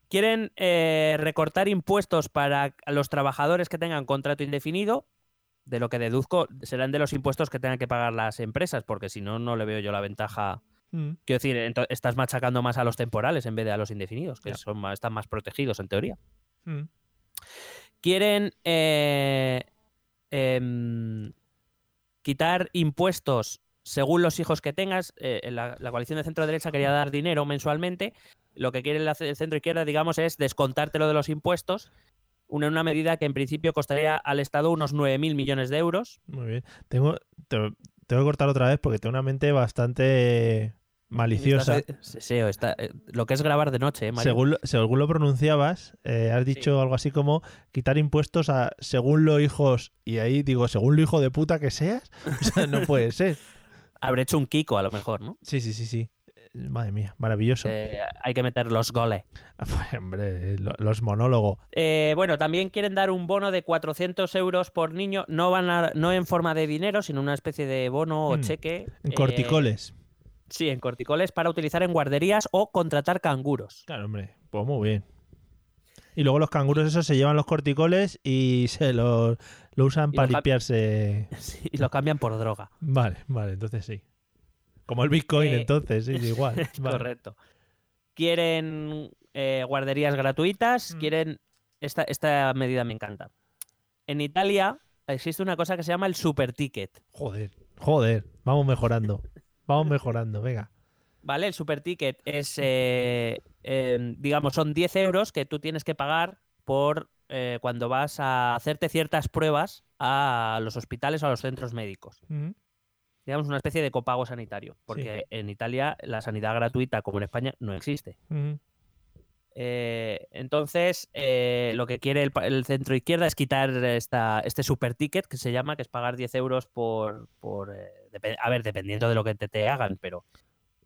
Quieren eh, recortar impuestos para los trabajadores que tengan contrato indefinido. De lo que deduzco, serán de los impuestos que tengan que pagar las empresas, porque si no, no le veo yo la ventaja. Mm. Quiero decir, estás machacando más a los temporales en vez de a los indefinidos, que son más, están más protegidos en teoría. Mm. Quieren eh, em, quitar impuestos según los hijos que tengas. Eh, la, la coalición de centro derecha quería dar dinero mensualmente. Lo que quiere el el centro izquierda, digamos, es descontártelo de los impuestos. Una, una medida que en principio costaría al Estado unos 9.000 millones de euros. Muy bien. Tengo, te- tengo que cortar otra vez porque tengo una mente bastante maliciosa. Estás- sí, sí, está- eh, lo que es grabar de noche, ¿eh, Mario? Según, lo- según lo pronunciabas, eh, has dicho algo así como quitar impuestos a según los hijos. Y ahí digo, según lo hijo de puta que seas. *laughs* O sea, no puede ser. Habré hecho un Kiko, a lo mejor, ¿no? Sí, sí, sí, sí. Eh, Madre mía, maravilloso. Eh, hay que meter los goles. *laughs* Pues, hombre, lo- los monólogos. Eh, bueno, también quieren dar un bono de 400 euros por niño, no van a- no en forma de dinero, sino una especie de bono o Mm, cheque. En eh, corticoles. Sí, en corticoles para utilizar en guarderías o contratar canguros. Claro, hombre. Pues muy bien. Y luego los canguros esos se llevan los corticoles y se los lo usan Y para los limpiarse. *laughs* Sí, y lo cambian por droga. Vale, vale, entonces sí. Como el Bitcoin, Eh, entonces, sí, *laughs* igual. Vale. Correcto. Quieren eh, guarderías gratuitas, Mm. quieren... Esta, esta medida me encanta. En Italia existe una cosa que se llama el super ticket. Joder, joder. Vamos mejorando. *laughs* Vamos mejorando, venga. ¿Vale? El super ticket es, eh, eh, digamos, son 10 euros que tú tienes que pagar por eh, cuando vas a hacerte ciertas pruebas a los hospitales o a los centros médicos. Digamos, una especie de copago sanitario. Porque en Italia la sanidad gratuita, como en España, no existe. Eh, entonces, eh, lo que quiere el, centro izquierda es quitar esta, este super ticket que se llama, que es pagar 10 euros por. eh, a ver, dependiendo de lo que te, te hagan, pero.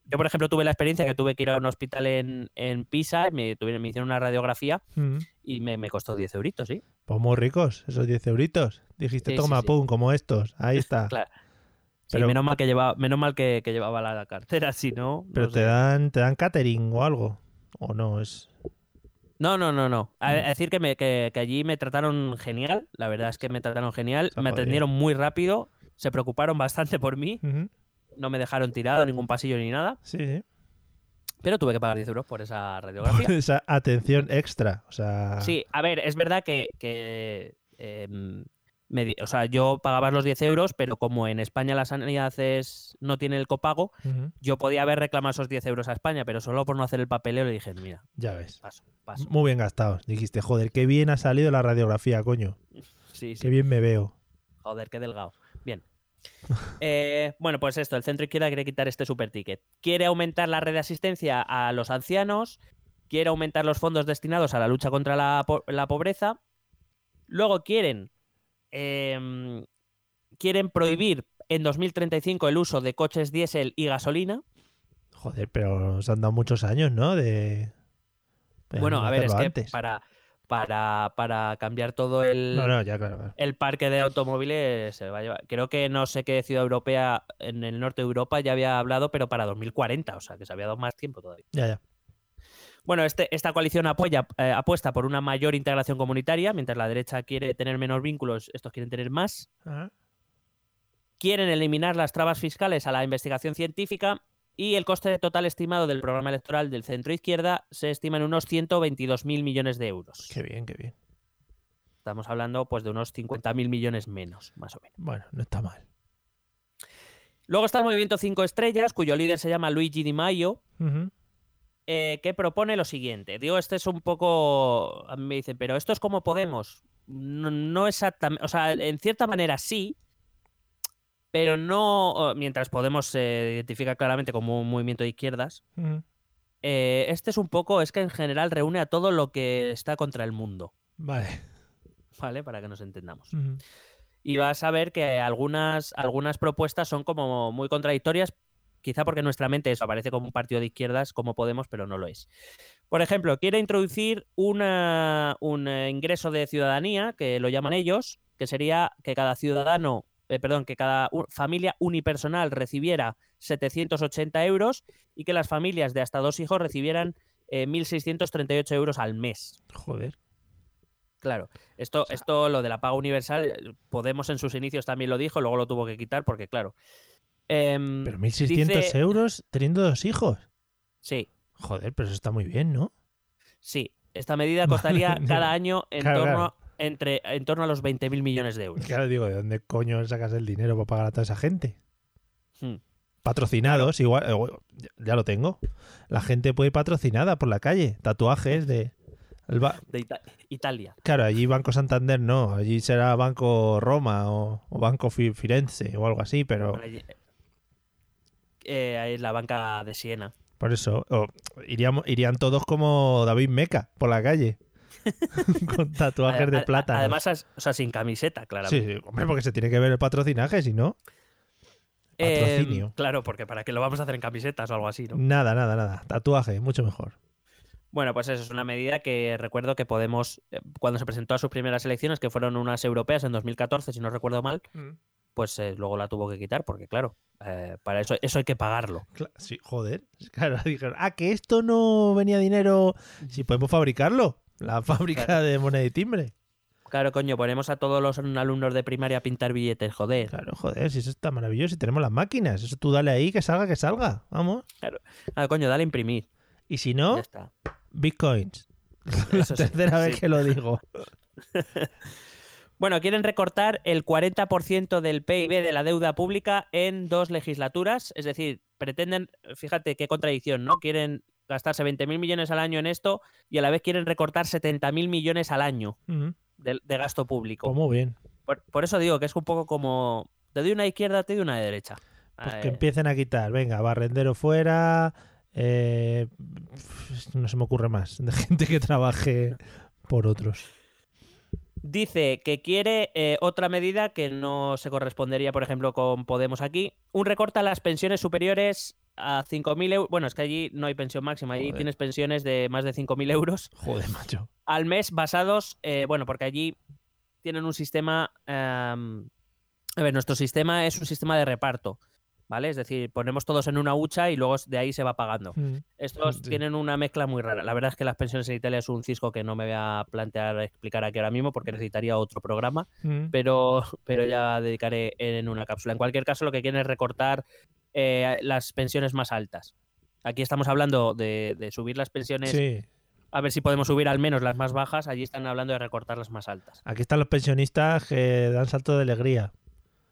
Yo, por ejemplo, tuve la experiencia que tuve que ir a un hospital en, en Pisa, me, tuve- me hicieron una radiografía y me, me costó 10 euritos, ¿sí? Pues muy ricos, esos 10 euritos. Dijiste, Sí, toma, sí. pum, como estos. Ahí está. *laughs* Claro. Pero- menos mal que llevaba, menos mal que, que llevaba la cartera, si no. Pero no te sé. dan, te dan catering o algo. O no, es. No, no, no, no. A, Mm. a decir que, me, que, que allí me trataron genial. La verdad es que me trataron genial. Está Me jodido. atendieron muy rápido. Se preocuparon bastante por mí. No me dejaron tirado ningún pasillo ni nada. Sí, sí. Pero tuve que pagar 10 euros por esa radiografía. Esa atención extra. O sea. Sí, a ver, es verdad que. que, em, me o sea, yo pagaba los 10 euros, pero como en España la sanidad es, no tiene el copago, yo podía haber reclamado esos 10 euros a España, pero solo por no hacer el papeleo le dije, mira, Ya ves. paso, paso. Muy bien gastados. Dijiste, joder, qué bien ha salido la radiografía, coño. Sí, sí. Qué bien me veo. Joder, qué delgado. Bien. Eh, bueno, pues esto, el centro izquierda quiere quitar este super ticket. Quiere aumentar la red de asistencia a los ancianos, quiere aumentar los fondos destinados a la lucha contra la, po- la pobreza. Luego quieren, em, quieren prohibir en 2035 el uso de coches diésel y gasolina. Joder, pero nos han dado muchos años, ¿no? De. Bueno, a ver, es que para, para, para cambiar todo el, No, no, ya, claro. claro. el parque de automóviles se va a llevar. Creo que no sé qué ciudad europea en el norte de Europa ya había hablado, pero para 2040, o sea que se había dado más tiempo todavía. Ya, ya. Bueno, este, esta coalición apoya, eh, apuesta por una mayor integración comunitaria, mientras la derecha quiere tener menos vínculos, estos quieren tener más. Ajá. Quieren eliminar las trabas fiscales a la investigación científica y el coste total estimado del programa electoral del centro izquierda se estima en unos 122.000 millones de euros. Qué bien, qué bien. Estamos hablando pues de unos 50.000 millones menos, más o menos. Bueno, no está mal. Luego está el Movimiento 5 Estrellas, cuyo líder se llama Luigi Di Maio, eh, que propone lo siguiente. Digo, este es un poco. A mí me dicen, pero esto es como Podemos. No, no exactamente. O sea, en cierta manera sí, pero no. Mientras Podemos se identifica claramente como un movimiento de izquierdas, eh, este es un poco. Es que en general reúne a todo lo que está contra el mundo, Vale. *laughs* ¿vale? Para que nos entendamos. Y vas a ver que algunas, algunas propuestas son como muy contradictorias, quizá porque nuestra mente eso aparece como un partido de izquierdas como Podemos, pero no lo es. Por ejemplo, quiere introducir una- un eh, ingreso de ciudadanía, que lo llaman ellos, que sería que cada ciudadano, eh, perdón, que cada familia unipersonal recibiera 780 euros y que las familias de hasta dos hijos recibieran eh, 1.638 euros al mes. Joder. Claro, esto, esto lo de la paga universal, eh, Podemos en sus inicios también lo dijo, luego lo tuvo que quitar porque, claro. em, Pero 1.600 dice- euros teniendo dos hijos. Sí, Joder, pero eso está muy bien, ¿no? sí. Esta medida *laughs* costaría cada año en, claro, torno. Entre, en torno a los 20.000 millones de euros. Claro, digo, ¿de dónde coño sacas el dinero para pagar a toda esa gente? Hmm. Patrocinados, igual, eh, ya- lo tengo. La gente puede ir patrocinada por la calle, tatuajes de... el ba- De Ita- Italia. Claro, allí Banco Santander no, allí será Banco Roma o, o Banco Fi- Firenze o algo así, pero allí- eh, ahí es la banca de Siena. por eso iríamos, irían todos como David Meca por la calle, *laughs* con tatuajes de plata. Además, o sea, sin camiseta, claramente. sí, hombre, porque se tiene que ver el patrocinaje, si no, Em, patrocinio. claro, porque para que lo vamos a hacer en camisetas o algo así, ¿no? nada, nada, nada, tatuaje, mucho mejor. Bueno, pues eso es una medida que recuerdo que Podemos, eh, cuando se presentó a sus primeras elecciones, que fueron unas europeas en 2014, si no recuerdo mal, pues eh, luego la tuvo que quitar, porque claro, eh, para eso, eso hay que pagarlo. Sí, joder. *laughs* Claro, dijeron, ah, que esto no venía dinero. Si podemos fabricarlo. La fábrica de moneda y timbre. Claro, coño, ponemos a todos los alumnos de primaria a pintar billetes, joder. Claro, joder, si eso está maravilloso, si tenemos las máquinas, eso tú dale ahí, que salga, que salga, vamos. Claro, coño, dale a imprimir. Y si Ya no, está. bitcoins. La sí, tercera vez que lo digo. *laughs* Bueno, quieren recortar el 40% del PIB de la deuda pública en dos legislaturas, es decir, pretenden, fíjate qué contradicción, ¿no? Quieren gastarse 20.000 millones al año en esto y a la vez quieren recortar 70.000 millones al año Ujú, de, de gasto público. Pues muy bien. Por, por eso digo que es un poco como te doy una izquierda, te doy una derecha. Pues Eh, que empiecen a quitar, venga, barrendero fuera, eh, no se me ocurre más, *laughs* de gente que trabaje por otros. Dice que quiere eh, otra medida que no se correspondería, por ejemplo, con Podemos aquí. Un recorte a las pensiones superiores a 5.000 euros. Bueno, es que allí no hay pensión máxima, allí Joder. tienes pensiones de más de 5.000 euros Joder, macho. al mes basados, eh, bueno, porque allí tienen un sistema... em, a ver, nuestro sistema es un sistema de reparto, ¿vale? Es decir, ponemos todos en una hucha y luego de ahí se va pagando. Mm, Estos Sí. tienen una mezcla muy rara. La verdad es que las pensiones en Italia es un cisco que no me voy a plantear explicar aquí ahora mismo porque necesitaría otro programa, mm. pero, pero ya dedicaré en una cápsula. En cualquier caso, lo que quieren es recortar eh, las pensiones más altas. Aquí estamos hablando de, de subir las pensiones, Sí, a ver si podemos subir al menos las más bajas. Allí están hablando de recortar las más altas. aquí están los pensionistas que dan salto de alegría.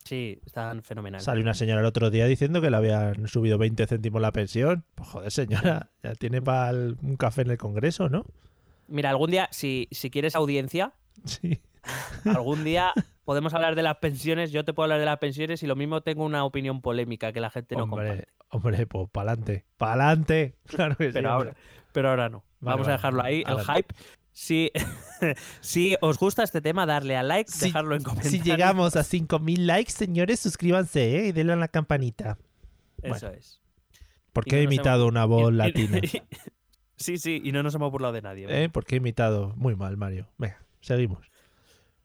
Sí, están fenomenales. Salió una señora el otro día diciendo que le habían subido 20 céntimos la pensión. Pues joder, señora, ya tiene para un café en el Congreso, ¿no? Mira, algún día, si, si quieres audiencia, Sí. algún día *laughs* podemos hablar de las pensiones. Yo te puedo hablar de las pensiones y lo mismo tengo una opinión polémica que la gente no hombre, comparte. hombre, pues pa'lante. ¡Pa'lante! *laughs* Claro que sí. Pero ahora, pero ahora no. Vale, Vamos vale. a dejarlo ahí, el hype. Si, *laughs* si os gusta este tema, darle a like, Si- dejarlo en comentarios. Si llegamos a 5.000 likes, señores, suscríbanse ¿eh? y denle a la campanita. Eso es. ¿Por qué no he imitado una voz *laughs* latina? sí, sí, y no nos hemos burlado de nadie. ¿Eh? ¿Por qué he imitado? Muy mal, Mario. Venga, seguimos.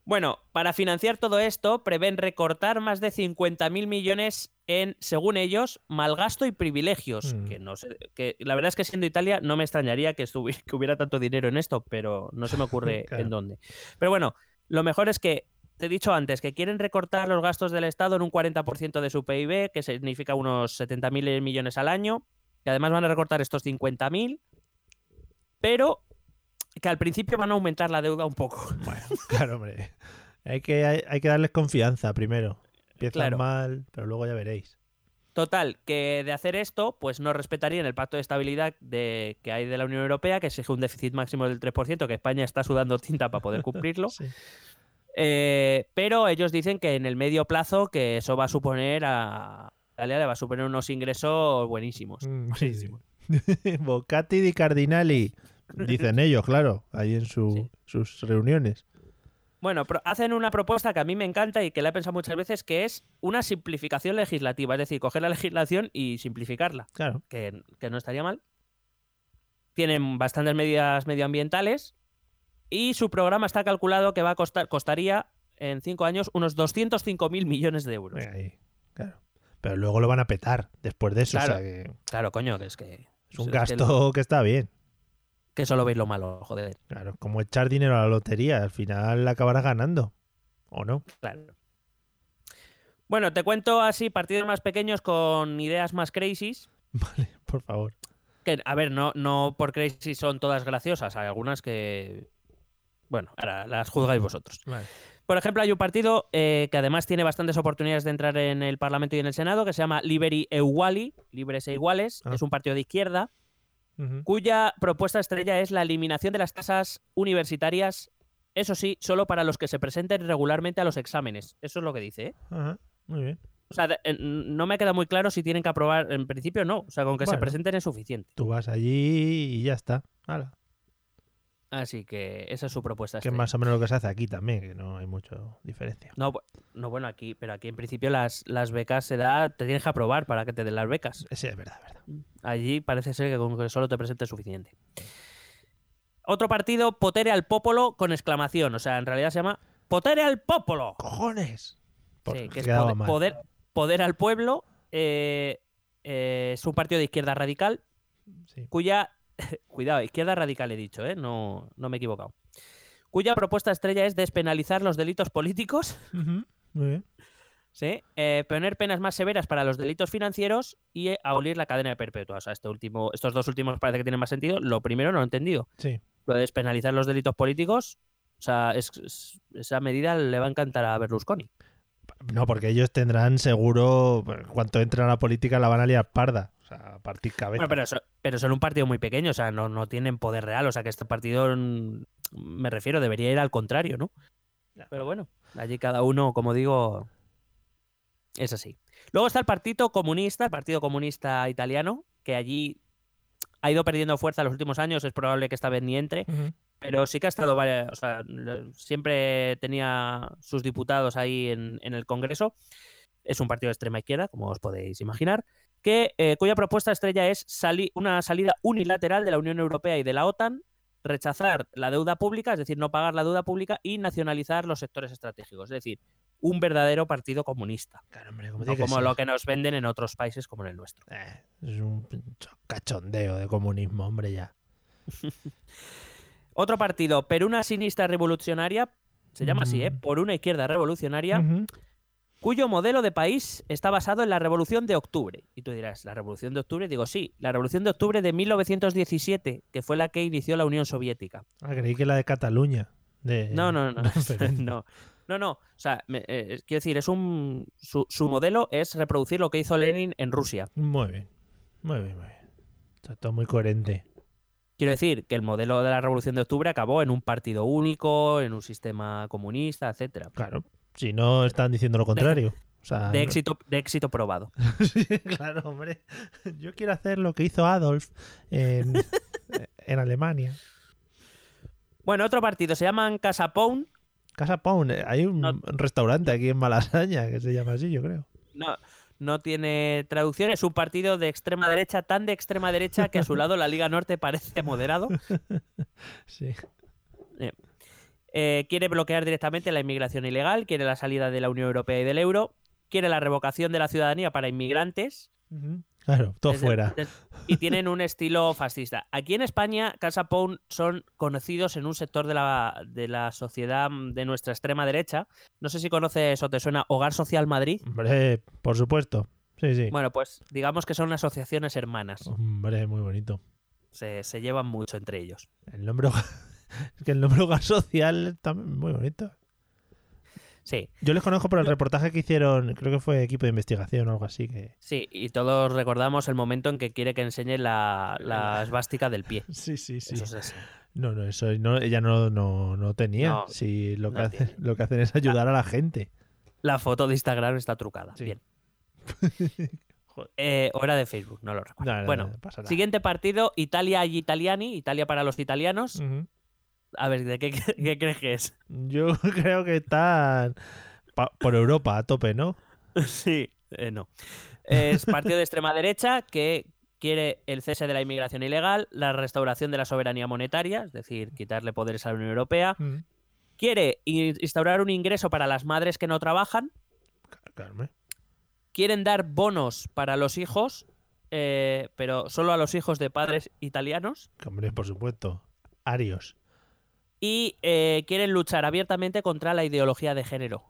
Bueno, para financiar todo esto, prevén recortar más de 50.000 millones en, según ellos, malgasto y privilegios. Mm. Que no sé, que la verdad es que siendo Italia no me extrañaría que, *laughs* hubiera tanto dinero en esto, pero no se me ocurre *laughs* Claro. en dónde. Pero bueno, lo mejor es que, te he dicho antes, que quieren recortar los gastos del Estado en un 40% de su PIB, que significa unos 70.000 millones al año, que además van a recortar estos 50.000, pero que al principio van a aumentar la deuda un poco. Bueno, claro, hombre. Hay que, hay, hay que darles confianza primero. Empiezan Claro. mal, pero luego ya veréis. Total, que de hacer esto, pues no respetarían el pacto de estabilidad de, que hay de la Unión Europea, que exige un déficit máximo del 3%, que España está sudando tinta para poder cumplirlo. *laughs* Sí. Eh, pero ellos dicen que en el medio plazo que eso va a suponer a Italia le va a suponer unos ingresos buenísimos. Mm, Buenísimos. *laughs* Bocati di Cardinali. Dicen ellos, claro, ahí en su- Sí. sus reuniones. Bueno, hacen una propuesta que a mí me encanta y que la he pensado muchas veces, que es una simplificación legislativa, es decir, coger la legislación y simplificarla. Claro. que, que no estaría mal. Tienen bastantes medidas medioambientales y su programa está calculado que va a costar, costaría en cinco años unos 205.000 millones de euros. Venga, ahí, claro. Pero luego lo van a petar después de eso. Claro. O sea que Claro, coño, que es que... es un que gasto que está bien. Que solo veis lo malo, joder. Claro, como echar dinero a la lotería, al final acabarás ganando. ¿O no? Claro. Bueno, te cuento así partidos más pequeños con ideas más crazies. *laughs* Vale, por favor. Que, a ver, no, no por crazy son todas graciosas. Hay algunas que. Bueno, ahora las juzgáis vosotros. Vale. Por ejemplo, hay un partido eh, que además tiene bastantes oportunidades de entrar en el Parlamento y en el Senado, que se llama Liberi Euguali, Libres e Iguales. Ah. Es un partido de izquierda, Cuya propuesta estrella es la eliminación de las tasas universitarias, eso sí, solo para los que se presenten regularmente a los exámenes. Eso es lo que dice. ¿eh? Ajá, muy bien. O sea, no me queda muy claro si tienen que aprobar. En principio, no. O sea, con que se presenten es suficiente. Tú vas allí y ya está. Hala. Así que esa es su propuesta. Que es estrella. más o menos lo que se hace aquí también, que no hay mucha diferencia. No, no, bueno, aquí, pero aquí en principio las, las becas se da, te tienes que aprobar para que te den las becas. Sí, es verdad, es verdad. Allí parece ser que con que solo te presente es suficiente. Otro partido, Potere al Popolo con exclamación. O sea, en realidad se llama Potere al Popolo. ¡Cojones! Por- Sí, que es poder, poder, poder al pueblo. eh, eh, es un partido de izquierda radical Sí. cuya. *laughs* Cuidado, izquierda radical he dicho, ¿eh? No, no me he equivocado. cuya propuesta estrella es despenalizar los delitos políticos, Muy bien. *laughs* ¿sí? Eh, poner penas más severas para los delitos financieros y eh, abolir la cadena de perpetua. O sea, este último, estos dos últimos parece que tienen más sentido. Lo primero no lo he entendido. Sí. Lo de despenalizar los delitos políticos, o sea, es- es- esa medida le va a encantar a Berlusconi. No, porque ellos tendrán seguro, en cuanto entren a la política la van a liar parda. Sea, partir cabeza. Bueno, pero, so- pero son un partido muy pequeño, o sea, no, no tienen poder real. O sea, que este partido, mm, me refiero, debería ir al contrario, ¿no? Pero bueno, allí cada uno, como digo, es así. Luego está el Partido Comunista, el Partido Comunista Italiano, que allí ha ido perdiendo fuerza en los últimos años, es probable que esta vez ni entre, pero sí que ha estado, o sea, siempre tenía sus diputados ahí en, en el Congreso. Es un partido de extrema izquierda, como os podéis imaginar, que, eh, cuya propuesta estrella es sali- una salida unilateral de la Unión Europea y de la OTAN, rechazar la deuda pública, es decir, no pagar la deuda pública y nacionalizar los sectores estratégicos. Es decir, un verdadero partido comunista, Claro, hombre, como no tiene que como ser. lo que nos venden en otros países como en el nuestro. Eh, es un cachondeo de comunismo, hombre, ya. *laughs* Otro partido, Peruna Sinistra Revolucionaria, se llama así, ¿eh? Mm. Por una izquierda revolucionaria. Cuyo modelo de país está basado en la Revolución de Octubre. Y tú dirás, ¿la Revolución de Octubre? Digo, sí, la Revolución de Octubre de 1917, que fue la que inició la Unión Soviética. Ah, creí que la de Cataluña. De... No, no, no. *laughs* *laughs* no. No, no. O sea, me- eh, quiero decir, es un. Su, su modelo es reproducir lo que hizo Lenin en Rusia. Muy bien. Muy bien, muy bien. Está todo muy coherente. Quiero decir que el modelo de la Revolución de Octubre acabó en un partido único, en un sistema comunista, etcétera. Claro. Si no están diciendo lo contrario. O sea, De éxito, de éxito probado. *laughs* Sí, claro, hombre. Yo quiero hacer lo que hizo Adolf en, *laughs* en Alemania. Bueno, otro partido se llaman Casa Pound. Casa Pound. eh, Hay un No. restaurante aquí en Malasaña que se llama así, yo creo. No, no tiene traducción. Es un partido de extrema derecha, tan de extrema derecha que a su lado la Liga Norte parece moderado. *laughs* Sí. Eh, quiere bloquear directamente la inmigración ilegal, quiere la salida de la Unión Europea y del euro, quiere la revocación de la ciudadanía para inmigrantes. Claro, todo desde- fuera. y tienen un estilo fascista. Aquí en España, Casa Pound son conocidos en un sector de la, de la sociedad de nuestra extrema derecha. No sé si conoces o te suena Hogar Social Madrid. Hombre, por supuesto. Sí, sí. Bueno, pues digamos que son asociaciones hermanas. Hombre, muy bonito. Se, se llevan mucho entre ellos. El nombre hogar- es *laughs* que el nombre hogar *laughs* social está muy bonito. Sí, Yo les conozco por el reportaje que hicieron, creo que fue equipo de investigación o algo así. Que... sí, y todos recordamos el momento en que quiere que enseñe la, la *laughs* esvástica del pie. Sí, sí, sí. Eso es así. No, no, eso no, ella no, no, no tenía. No, sí, lo que, lo que hacen es ayudar a la gente. La foto de Instagram está trucada. Sí. Bien. Eh, o era de Facebook, no lo recuerdo. No, no, bueno, siguiente partido, Italia agli Italiani, Italia para los italianos. Ujú. A ver, ¿de qué, qué crees que es? Yo *laughs* creo que están por Europa a tope, ¿no? *laughs* Sí, eh, no. Es partido de extrema derecha que quiere el cese de la inmigración ilegal, la restauración de la soberanía monetaria, es decir, quitarle poderes a la Unión Europea. Ujú. Quiere in- instaurar un ingreso para las madres que no trabajan. Hombre. Quieren dar bonos para los hijos, eh, pero solo a los hijos de padres italianos. Hombre, por supuesto. Arios. Y eh, quieren luchar abiertamente contra la ideología de género.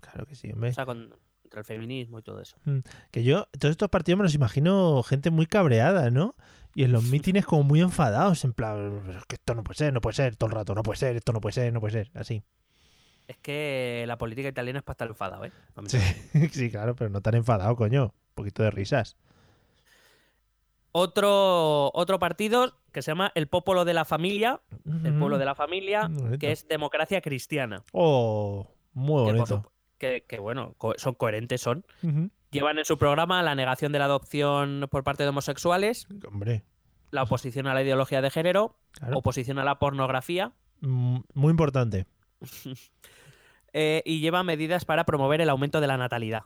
Claro que sí, hombre. O sea, con- contra el feminismo y todo eso. Que yo, todos estos partidos me los imagino gente muy cabreada, ¿no? Y en los *laughs* mítines como muy enfadados, en plan, "Pero es que esto no puede ser, no puede ser, todo el rato, no puede ser, esto no puede ser, no puede ser, así. Es que la política italiana es para estar enfadado, ¿eh? Sí, *laughs* sí, claro, pero no tan enfadado, coño. Un poquito de risas. Otro, otro partido que se llama el Popolo de la Familia, el pueblo de la familia, que es democracia cristiana. Oh, muy bonito. que, que, bueno, co- son coherentes, son. Llevan en su programa la negación de la adopción por parte de homosexuales, Hombre, la oposición a la ideología de género, claro. oposición a la pornografía Mm, Muy importante. *laughs* eh, y lleva medidas para promover el aumento de la natalidad.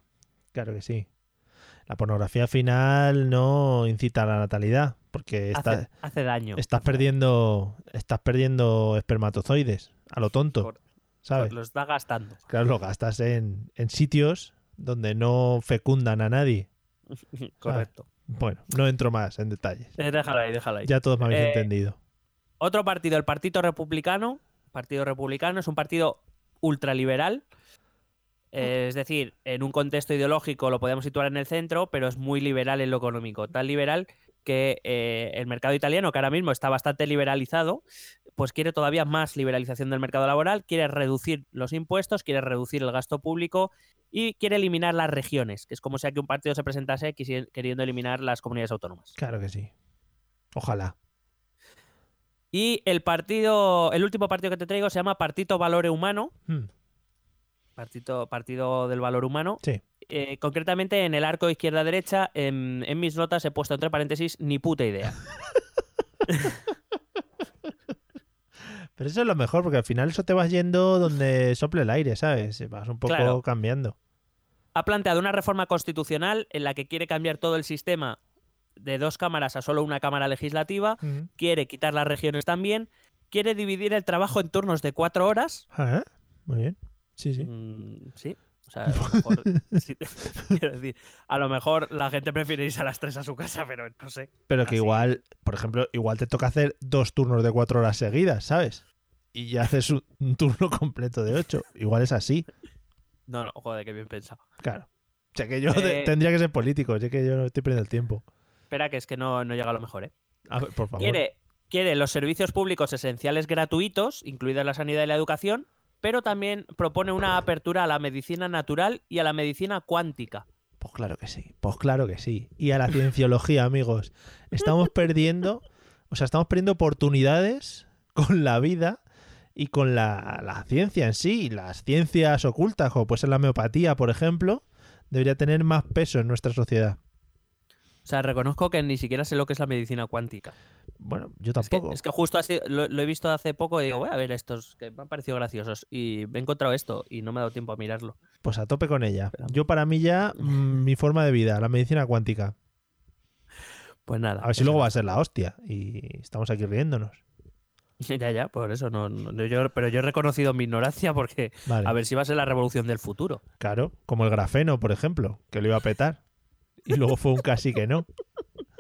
Claro que sí. La pornografía final no incita a la natalidad, porque está- Hace, daño. estás perdiendo estás perdiendo espermatozoides a lo tonto, Cor- ¿sabes? Lo está gastando. Claro, lo gastas en, en sitios donde no fecundan a nadie. *laughs* Correcto. Bueno, no entro más en detalles. Eh, Déjalo ahí, déjalo ahí. Ya todos me habéis Eh, entendido. Otro partido, el Partido Republicano, Partido Republicano, es un partido ultraliberal. Eh, es decir, en un contexto ideológico lo podemos situar en el centro, pero es muy liberal en lo económico. Tan liberal que eh, el mercado italiano, que ahora mismo está bastante liberalizado, pues quiere todavía más liberalización del mercado laboral, quiere reducir los impuestos, quiere reducir el gasto público y quiere eliminar las regiones, que es como sea que un partido se presentase queriendo eliminar las comunidades autónomas. Claro que sí. Ojalá. Y el partido, el último partido que te traigo se llama Partito Valore Humano, Hmm, Partido, partido del Valor Humano. Sí. Eh, concretamente en el arco izquierda-derecha, en, en mis notas he puesto entre paréntesis ni puta idea. *laughs* Pero eso es lo mejor, porque al final eso te vas yendo donde sople el aire, ¿sabes? Vas un poco Claro. cambiando. ha planteado una reforma constitucional en la que quiere cambiar todo el sistema de dos cámaras a solo una cámara legislativa, quiere quitar las regiones también, quiere dividir el trabajo en turnos de cuatro horas. Ah, Muy bien. Sí, sí. Mm, sí. O sea, a lo *laughs* mejor, sí, *laughs* quiero decir, a lo mejor la gente prefiere irse a las tres a su casa, pero no sé. Pero que así. igual, por ejemplo, igual te toca hacer dos turnos de cuatro horas seguidas, ¿sabes? Y ya haces un, un turno completo de ocho. Igual es así, No, no, joder, qué bien pensado. claro. O sea que yo Eh, tendría que ser político, sé que yo no estoy perdiendo el tiempo. Espera, que es que no, no llega a lo mejor, ¿eh? A ver, por favor. Quiere, quiere los servicios públicos esenciales gratuitos, incluida la sanidad y la educación, pero también propone una apertura a la medicina natural y a la medicina cuántica. Pues claro que sí, pues claro que sí. Y a la cienciología, *laughs* amigos. Estamos perdiendo, o sea, estamos perdiendo oportunidades con la vida y con la, la ciencia en sí. Las ciencias ocultas, como puede ser la homeopatía, por ejemplo, debería tener más peso en nuestra sociedad. O sea, reconozco que ni siquiera sé lo que es la medicina cuántica. Bueno, yo Es que, tampoco. es que justo así lo, lo he visto hace poco y digo, voy a ver estos que me han parecido graciosos. Y he encontrado esto y no me ha dado tiempo a mirarlo. Pues a tope con ella. Pero- Yo para mí ya, *laughs* mm, mi forma de vida, la medicina cuántica. Pues nada. A ver si luego va a ser la hostia. Y estamos aquí riéndonos. *laughs* Ya, ya, por eso. No, no- yo, pero yo he reconocido mi ignorancia porque Vale. a ver si va a ser la revolución del futuro. Claro, como el grafeno, por ejemplo, que lo iba a petar. Y luego fue un casi que no.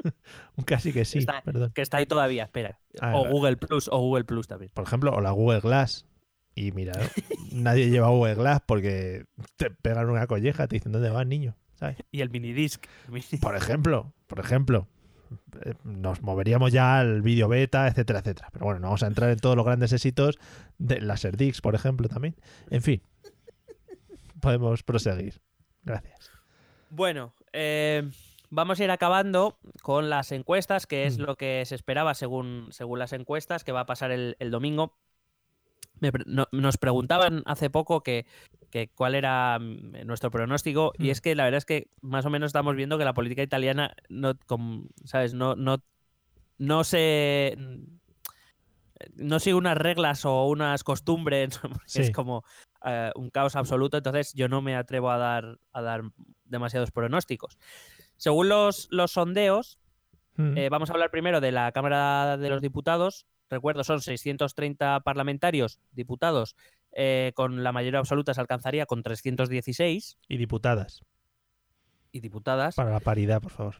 *laughs* un casi que sí, Está- perdón. Que está ahí todavía, espera. Ah, o vale. Google Plus, o Google Plus también. Por ejemplo, o la Google Glass. Y mira, *laughs* nadie lleva Google Glass porque te pegan una colleja, te dicen dónde vas, niño. ¿Sabes? Y el minidisc. Por ejemplo, por ejemplo, eh, nos moveríamos ya al vídeo beta, etcétera, etcétera. Pero bueno, no vamos a entrar en todos los grandes éxitos de Laserdix, por ejemplo, también. En fin, podemos proseguir. Gracias. Bueno, eh, vamos a ir acabando con las encuestas, que es Mm. lo que se esperaba según, según las encuestas, que va a pasar el, el domingo. Me pre- no- nos preguntaban hace poco que, que cuál era mm, nuestro pronóstico, y Mm. es que la verdad es que más o menos estamos viendo que la política italiana no, com- ¿sabes? No, no, no se no sigue unas reglas o unas costumbres, *laughs* Sí. es como eh, un caos absoluto, entonces yo no me atrevo a dar, a dar demasiados pronósticos. Según los, los sondeos, Mm. eh, vamos a hablar primero de la Cámara de los Diputados. Recuerdo, son 630 parlamentarios, diputados, eh, con la mayoría absoluta se alcanzaría con 316 Y diputadas, y diputadas. para la paridad, por favor.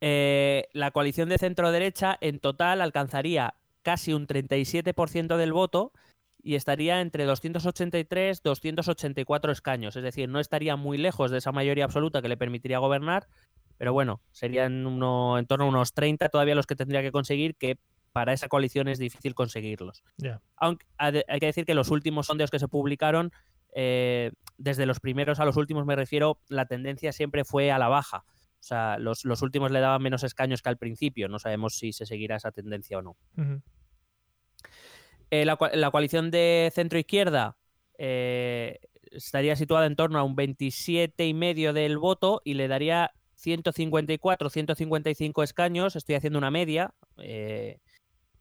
Eh, la coalición de centro-derecha en total alcanzaría casi un 37% del voto y estaría entre 283 284 escaños. Es decir, no estaría muy lejos de esa mayoría absoluta que le permitiría gobernar, pero bueno, serían uno, en torno a unos 30 todavía los que tendría que conseguir, que para esa coalición es difícil conseguirlos. Aunque hay que decir que los últimos sondeos que se publicaron, eh, desde los primeros a los últimos me refiero, la tendencia siempre fue a la baja. O sea, los, los últimos le daban menos escaños que al principio. No sabemos si se seguirá esa tendencia o no. Eh, la, coalición de centro-izquierda eh, estaría situada en torno a un 27,5% del voto y le daría 154, 155 escaños. Estoy haciendo una media. eh,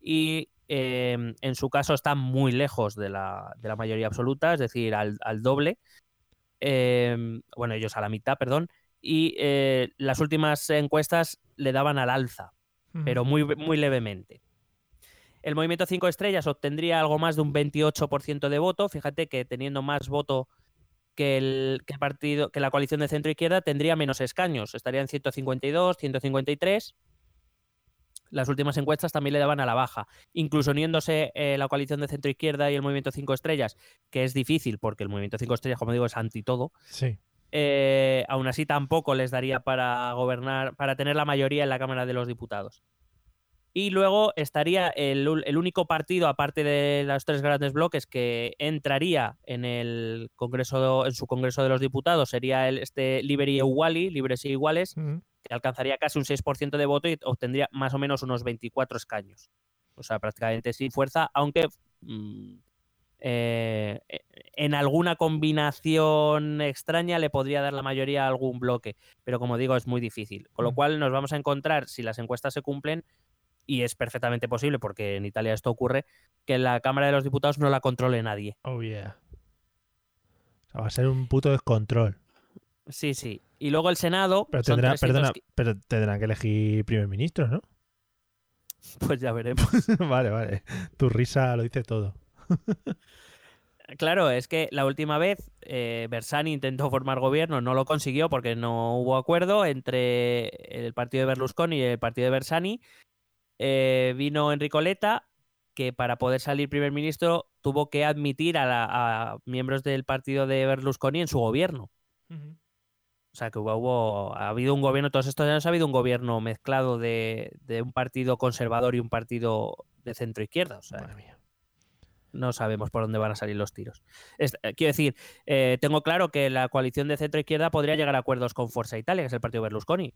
y en su caso está muy lejos de la, de la mayoría absoluta, es decir, al, al doble. Bueno, ellos a la mitad, perdón. Y las últimas encuestas le daban al alza pero muy, muy levemente. El movimiento 5 estrellas obtendría algo más de un 28% de voto. Fíjate que teniendo más voto que el, que el partido, que la coalición de centro izquierda, tendría menos escaños. Estaría en 152, 153. las últimas encuestas también le daban a la baja. Incluso uniéndose eh, la coalición de centro izquierda y el movimiento 5 estrellas, que es difícil porque el movimiento 5 estrellas, como digo, es anti todo, Sí. eh, aún así tampoco les daría para gobernar, para tener la mayoría en la Cámara de los Diputados. Y luego estaría el, el único partido, aparte de los tres grandes bloques, que entraría en el Congreso, en su Congreso de los Diputados, sería el este Liberty Iguali, Libres e Iguales, que alcanzaría casi un 6% de voto y obtendría más o menos unos 24 escaños. O sea, prácticamente sin fuerza, aunque mm, eh, en alguna combinación extraña le podría dar la mayoría a algún bloque. Pero como digo, es muy difícil. Con lo Mm. cual nos vamos a encontrar, si las encuestas se cumplen, y es perfectamente posible, porque en Italia esto ocurre, que la Cámara de los Diputados no la controle nadie. Oh, yeah. O sea, va a ser un puto descontrol. Sí, sí. Y luego el Senado. Pero, son tendrá, 300 perdona, pero tendrán que elegir primer ministro, ¿no? *laughs* Pues ya veremos. *laughs* vale, vale. Tu risa lo dice todo. *laughs* Claro, es que la última vez eh, Bersani intentó formar gobierno, no lo consiguió porque no hubo acuerdo entre el partido de Berlusconi y el partido de Bersani. Eh, vino Enrico Letta, que para poder salir primer ministro tuvo que admitir a, la- a miembros del partido de Berlusconi en su gobierno. O sea, que hubo, hubo- ha habido un gobierno, todos estos años ha habido un gobierno mezclado de, de un partido conservador y un partido de centro izquierda. O sea, Madre mía. no sabemos por dónde van a salir los tiros. Es- eh, quiero decir, eh, tengo claro que la coalición de centro izquierda podría llegar a acuerdos con Forza Italia, que es el partido Berlusconi,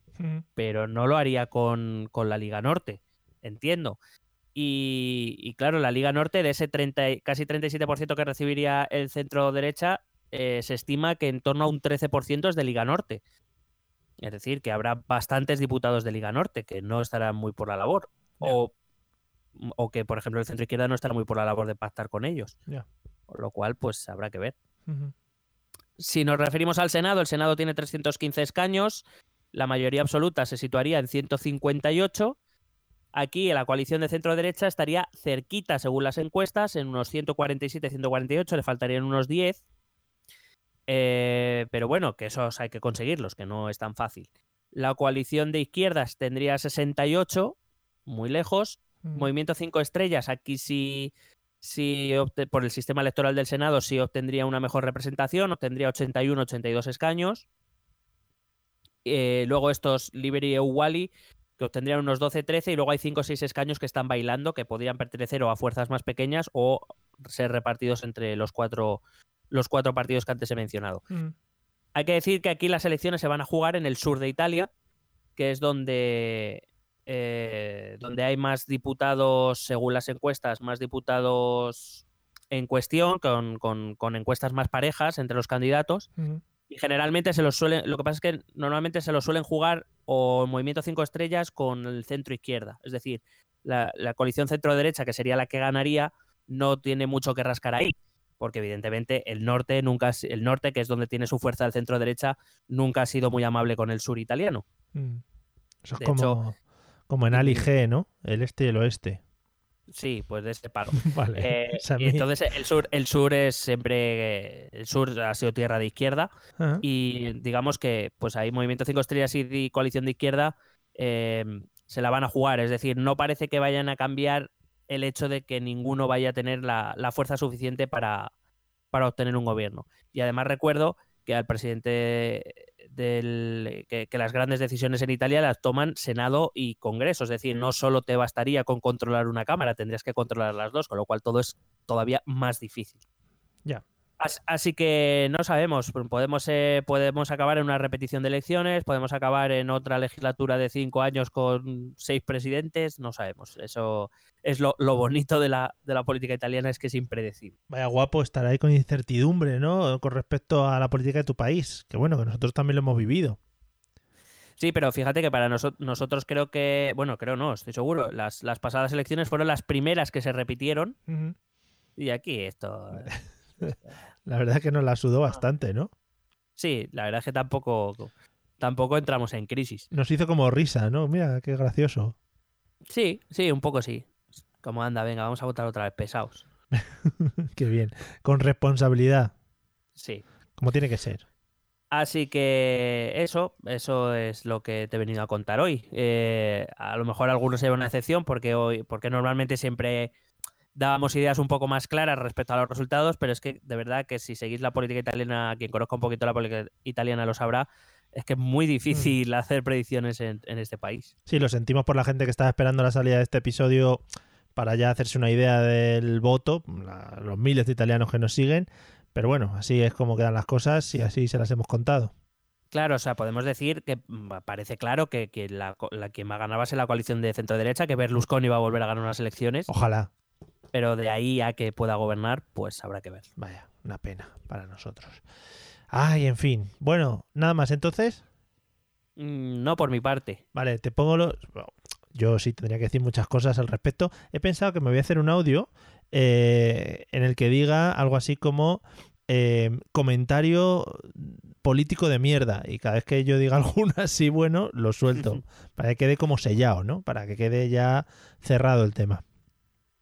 pero no lo haría con, con la Liga Norte, entiendo. Y, y claro, la Liga Norte, de ese 30, y- casi 37% que recibiría el centro derecha, eh, se estima que en torno a un 13% es de Liga Norte. Es decir, que habrá bastantes diputados de Liga Norte que no estarán muy por la labor. O, o que, por ejemplo, el centro izquierda no estará muy por la labor de pactar con ellos. Con lo cual, pues habrá que ver. Si nos referimos al Senado, el Senado tiene 315 escaños, la mayoría absoluta se situaría en 158. Aquí la coalición de centro derecha estaría cerquita, según las encuestas, en unos 147-148, le faltarían unos 10. Eh, pero bueno, que esos hay que conseguirlos, que no es tan fácil. La coalición de izquierdas tendría 68, muy lejos. Mm. Movimiento 5 estrellas, aquí sí, sí por el sistema electoral del Senado sí obtendría una mejor representación, obtendría 81, 82 escaños. Eh, luego estos Liberty e Wally, que obtendrían unos 12, 13, y luego hay 5 o 6 escaños que están bailando, que podrían pertenecer o a fuerzas más pequeñas o ser repartidos entre los cuatro, los cuatro partidos que antes he mencionado. Mm. Hay que decir que aquí las elecciones se van a jugar en el sur de Italia, que es donde, eh, donde hay más diputados, según las encuestas, más diputados en cuestión, con, con- con encuestas más parejas entre los candidatos. Mm. Y generalmente se los suelen, lo que pasa es que normalmente se los suelen jugar o el Movimiento 5 Estrellas con el centro izquierda. Es decir, la, la coalición centro-derecha, que sería la que ganaría, no tiene mucho que rascar ahí. Porque evidentemente el norte nunca el norte, que es donde tiene su fuerza el centro derecha, nunca ha sido muy amable con el sur italiano. Mm. Eso es De como, hecho- como en Ali G, ¿no? El este y el oeste. Sí, pues de este palo. *laughs* Vale. Eh, y entonces el sur, el sur es siempre. El sur ha sido tierra de izquierda. Y digamos que pues ahí Movimiento 5 Estrellas y Coalición de Izquierda eh, se la van a jugar. Es decir, no parece que vayan a cambiar el hecho de que ninguno vaya a tener la, la fuerza suficiente para, para obtener un gobierno. Y además recuerdo que al presidente del que, que las grandes decisiones en Italia las toman Senado y Congreso. Es decir, no solo te bastaría con controlar una cámara, tendrías que controlar las dos, con lo cual todo es todavía más difícil. Ya. As- Así que no sabemos, podemos, eh, podemos acabar en una repetición de elecciones, podemos acabar en otra legislatura de cinco años con seis presidentes, no sabemos. Eso es lo, lo bonito de la, de la política italiana, es que es impredecible. Vaya guapo estar ahí con incertidumbre, ¿no? Con respecto a la política de tu país. Que bueno, que nosotros también lo hemos vivido. Sí, pero fíjate que para noso- nosotros creo que, bueno, creo no, estoy seguro, las, las pasadas elecciones fueron las primeras que se repitieron y aquí esto... *laughs* *laughs* La verdad es que nos la sudó bastante, ¿no? Sí, la verdad es que tampoco, tampoco entramos en crisis. Nos hizo como risa, ¿no? Mira, qué gracioso. Sí, sí, un poco sí. Como anda, venga, vamos a votar otra vez pesados. *laughs* qué bien. Con responsabilidad, Sí. como tiene que ser. Así que eso, eso es lo que te he venido a contar hoy. Eh, a lo mejor algunos se llevan una excepción porque hoy, porque normalmente siempre dábamos ideas un poco más claras respecto a los resultados, pero es que de verdad que si seguís la política italiana, quien conozca un poquito la política italiana lo sabrá, es que es muy difícil *laughs* hacer predicciones en, en este país. Sí, lo sentimos por la gente que estaba esperando la salida de este episodio para ya hacerse una idea del voto, la- los miles de italianos que nos siguen. Pero bueno, así es como quedan las cosas y así se las hemos contado. Claro, o sea, podemos decir que mm, parece claro que, que la, la quien va a ganar va a ser la coalición de centro-derecha, que Berlusconi va a volver a ganar unas elecciones, Ojalá. Pero de ahí a que pueda gobernar, pues habrá que ver. Vaya, una pena para nosotros. Ay, en fin. Bueno, nada más entonces. Mm, No por mi parte. Vale, te pongo los. bueno, Yo sí tendría que decir muchas cosas al respecto. He pensado que me voy a hacer un audio eh, en el que diga algo así como eh, comentario político de mierda. Y cada vez que yo diga *laughs* alguno así bueno, lo suelto. *laughs* para que quede como sellado, ¿no? Para que quede ya cerrado el tema.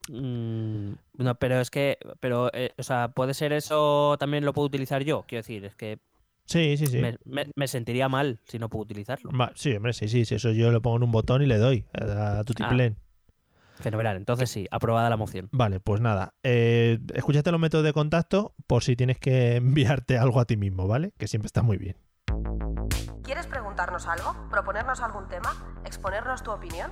Mm, No, pero es que, pero, eh, o sea, puede ser eso, también lo puedo utilizar yo. Quiero decir, es que Sí, sí, sí. me, me- me sentiría mal si no puedo utilizarlo. Va, sí, hombre, sí, sí, sí. Eso yo lo pongo en un botón y le doy a, a tu Ah. tiplén. Fenomenal, entonces sí, aprobada la moción. Vale, pues nada. Eh, escúchate los métodos de contacto por si tienes que *laughs* enviarte algo a ti mismo, ¿vale? Que siempre está muy bien. ¿Quieres preguntarnos algo? ¿Proponernos algún tema? ¿Exponernos tu opinión?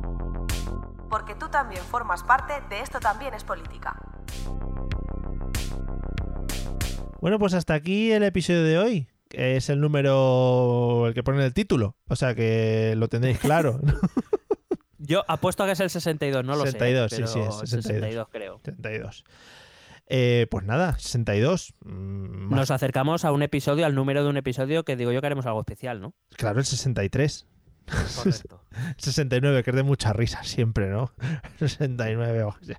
Porque tú también formas parte de Esto también es política. Bueno, pues hasta aquí el episodio de hoy. que Es el número el que pone el título. O sea que lo tendréis claro. ¿no? *laughs* Yo apuesto a que es el 62, no lo 62, sé. sí, sí, es 62. creo. 72. Eh, pues nada, 62. Mm, más- Nos acercamos a un episodio, al número de un episodio que digo yo que haremos algo especial, ¿no? Claro, el 63. Correcto. *laughs* 69, que es de mucha risa siempre, ¿no? *laughs* 69, o sea,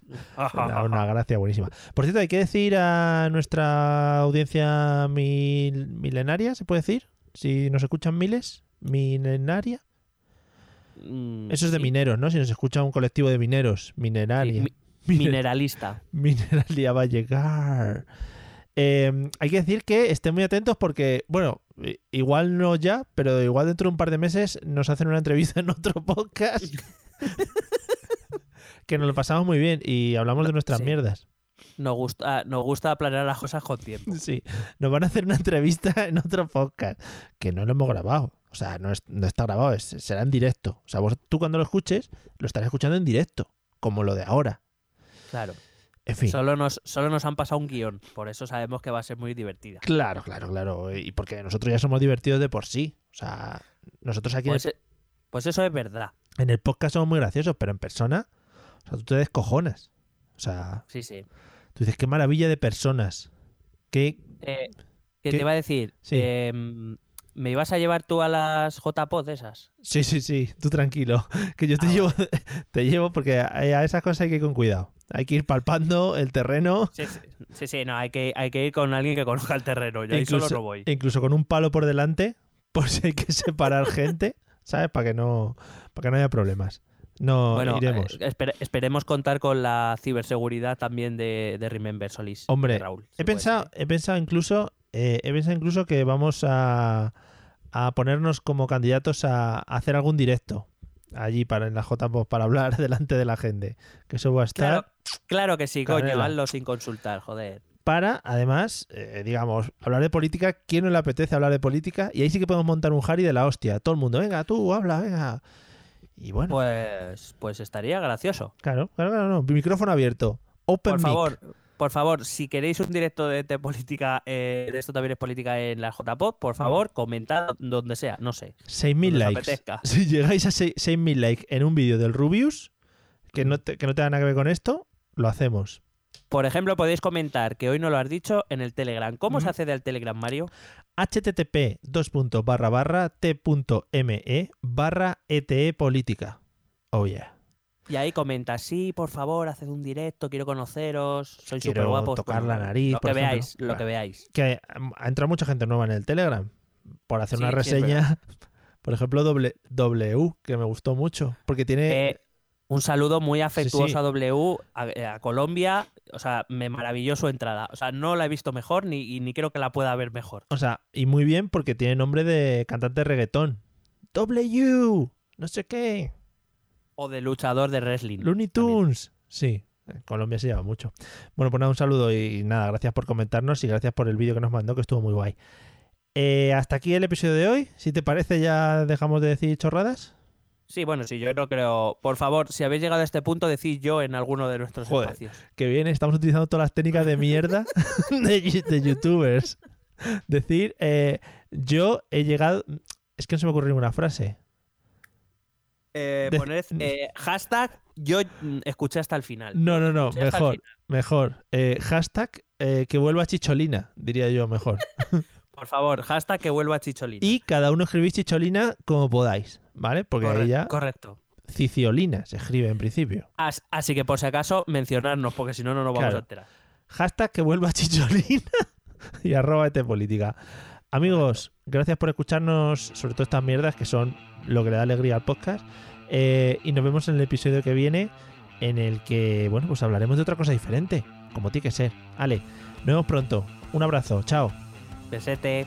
una, una gracia buenísima. Por cierto, hay que decir a nuestra audiencia mil- milenaria, ¿se puede decir? Si nos escuchan miles, milenaria. Mm, Eso es de sí. mineros, ¿no? Si nos escucha un colectivo de mineros, Sí, mineraria. mi- Mine- mineralista. *laughs* Mineralia va a llegar. Eh, hay que decir que estén muy atentos porque, bueno, igual no ya, pero igual dentro de un par de meses nos hacen una entrevista *laughs* en otro podcast *laughs* que nos lo pasamos muy bien y hablamos de nuestras Sí. mierdas. Nos gusta, nos gusta planear las cosas con tiempo. *laughs* Sí, nos van a hacer una entrevista en otro podcast que no lo hemos grabado. O sea, no, es- no está grabado, es- será en directo. O sea, vos, tú cuando lo escuches, lo estarás escuchando en directo, como lo de ahora. Claro. En fin. Solo nos, solo nos han pasado un guion, por eso sabemos que va a ser muy divertida. Claro, claro, claro. Y porque nosotros ya somos divertidos de por sí. O sea, nosotros aquí en Pues, el- eh, pues eso es verdad. en el podcast somos muy graciosos, pero en persona, o sea, tú te descojonas. O sea, Sí, sí. tú dices, qué maravilla de personas. Qué... Eh, ¿Qué ¿Qué? te iba a decir? Sí. Em, ¿Me ibas a llevar tú a las JPod esas? Sí, sí, sí, tú tranquilo. *laughs* Que yo te Ah, llevo, *laughs* te llevo porque a, esas cosas hay que ir con cuidado. Hay que ir palpando el terreno. Sí, sí, sí, sí, no, hay que, hay que ir con alguien que conozca el terreno. Yo ahí solo no voy. incluso con un palo por delante, *laughs* por si hay que separar gente, ¿sabes? Para que no, para que no haya problemas. No Bueno, iremos. eh, espere- esperemos contar con la ciberseguridad también de, de Remember Solís. Hombre, de Raúl. He pensado, he pensado incluso, eh, he pensado incluso que vamos a, a ponernos como candidatos a, a hacer algún directo allí para en la JPOP para hablar *laughs* delante de la gente. Que eso va a estar Claro, claro que sí, coño, hazlo sin consultar, joder. para, además, eh, digamos, hablar de política. ¿Quién no le apetece hablar de política? Y ahí sí que podemos montar un Harry de la hostia. Todo el mundo, venga, tú, habla, venga. Y bueno, Pues, pues estaría gracioso. claro, claro, claro, no. Micrófono abierto. Open Por mic. favor, por favor, si queréis un directo de, de política, eh, de esto también es política en la JPod, por favor, comentad donde sea, no sé. 6.000 Donde os likes. apetezca. *laughs* Si llegáis a 6- 6.000 likes en un vídeo del Rubius, que no, te, que no tenga nada que ver con esto, lo hacemos. Por ejemplo, podéis comentar, que hoy no lo has dicho, en el Telegram. ¿Cómo se Ujú. accede al Telegram, Mario? http t.me barra ete política. Oh yeah. Y ahí comenta, sí, por favor, haced un directo, quiero conoceros, soy súper guapos. tocar la nariz, Lo que ejemplo. veáis, lo Claro. que veáis. Que mm, ha entrado mucha gente nueva en el Telegram por hacer Sí, una sí, reseña. *laughs* por ejemplo, W, que me gustó mucho. Porque tiene. Eh, un saludo muy afectuoso sí. a W, a, a Colombia. O sea, me maravilló su entrada. O sea, no la he visto mejor ni, y ni creo que la pueda ver mejor. O sea, y muy bien porque tiene nombre de cantante reggaetón. W, no sé qué. O de luchador de wrestling. Looney también. Tunes. Sí, en Colombia se lleva mucho. Bueno, pues nada, un saludo y nada, gracias por comentarnos y gracias por el vídeo que nos mandó, que estuvo muy guay. Eh, hasta aquí el episodio de hoy. Si te parece, ya dejamos de decir chorradas. Sí, bueno, sí, yo no creo. Por favor, si habéis llegado a este punto, decid yo en alguno de nuestros Joder. espacios. Que bien, estamos utilizando todas las técnicas de mierda *laughs* de youtubers. Decir, eh, yo he llegado. Es que no se me ocurre ninguna frase. Eh, De- poned eh, hashtag yo mm, escuché hasta el final. No, no, no, Escuché mejor, mejor. Eh, hashtag eh, que vuelva Chicholina, diría yo mejor. *laughs* Por favor, hashtag que vuelva Chicholina. Y cada uno escribís Chicholina como podáis, ¿vale? Porque Corre- ahí ya Correcto. Ciciolina se escribe en principio. As- así que por si acaso, mencionarnos, porque si no, no nos vamos Claro. a enterar. Hashtag que vuelva Chicholina *laughs* y arroba este política. Amigos, gracias por escucharnos, sobre todo estas mierdas que son lo que le da alegría al podcast. Eh, y nos vemos en el episodio que viene, en el que, bueno, pues hablaremos de otra cosa diferente, como tiene que ser. Ale, nos vemos pronto. Un abrazo, chao. Besete.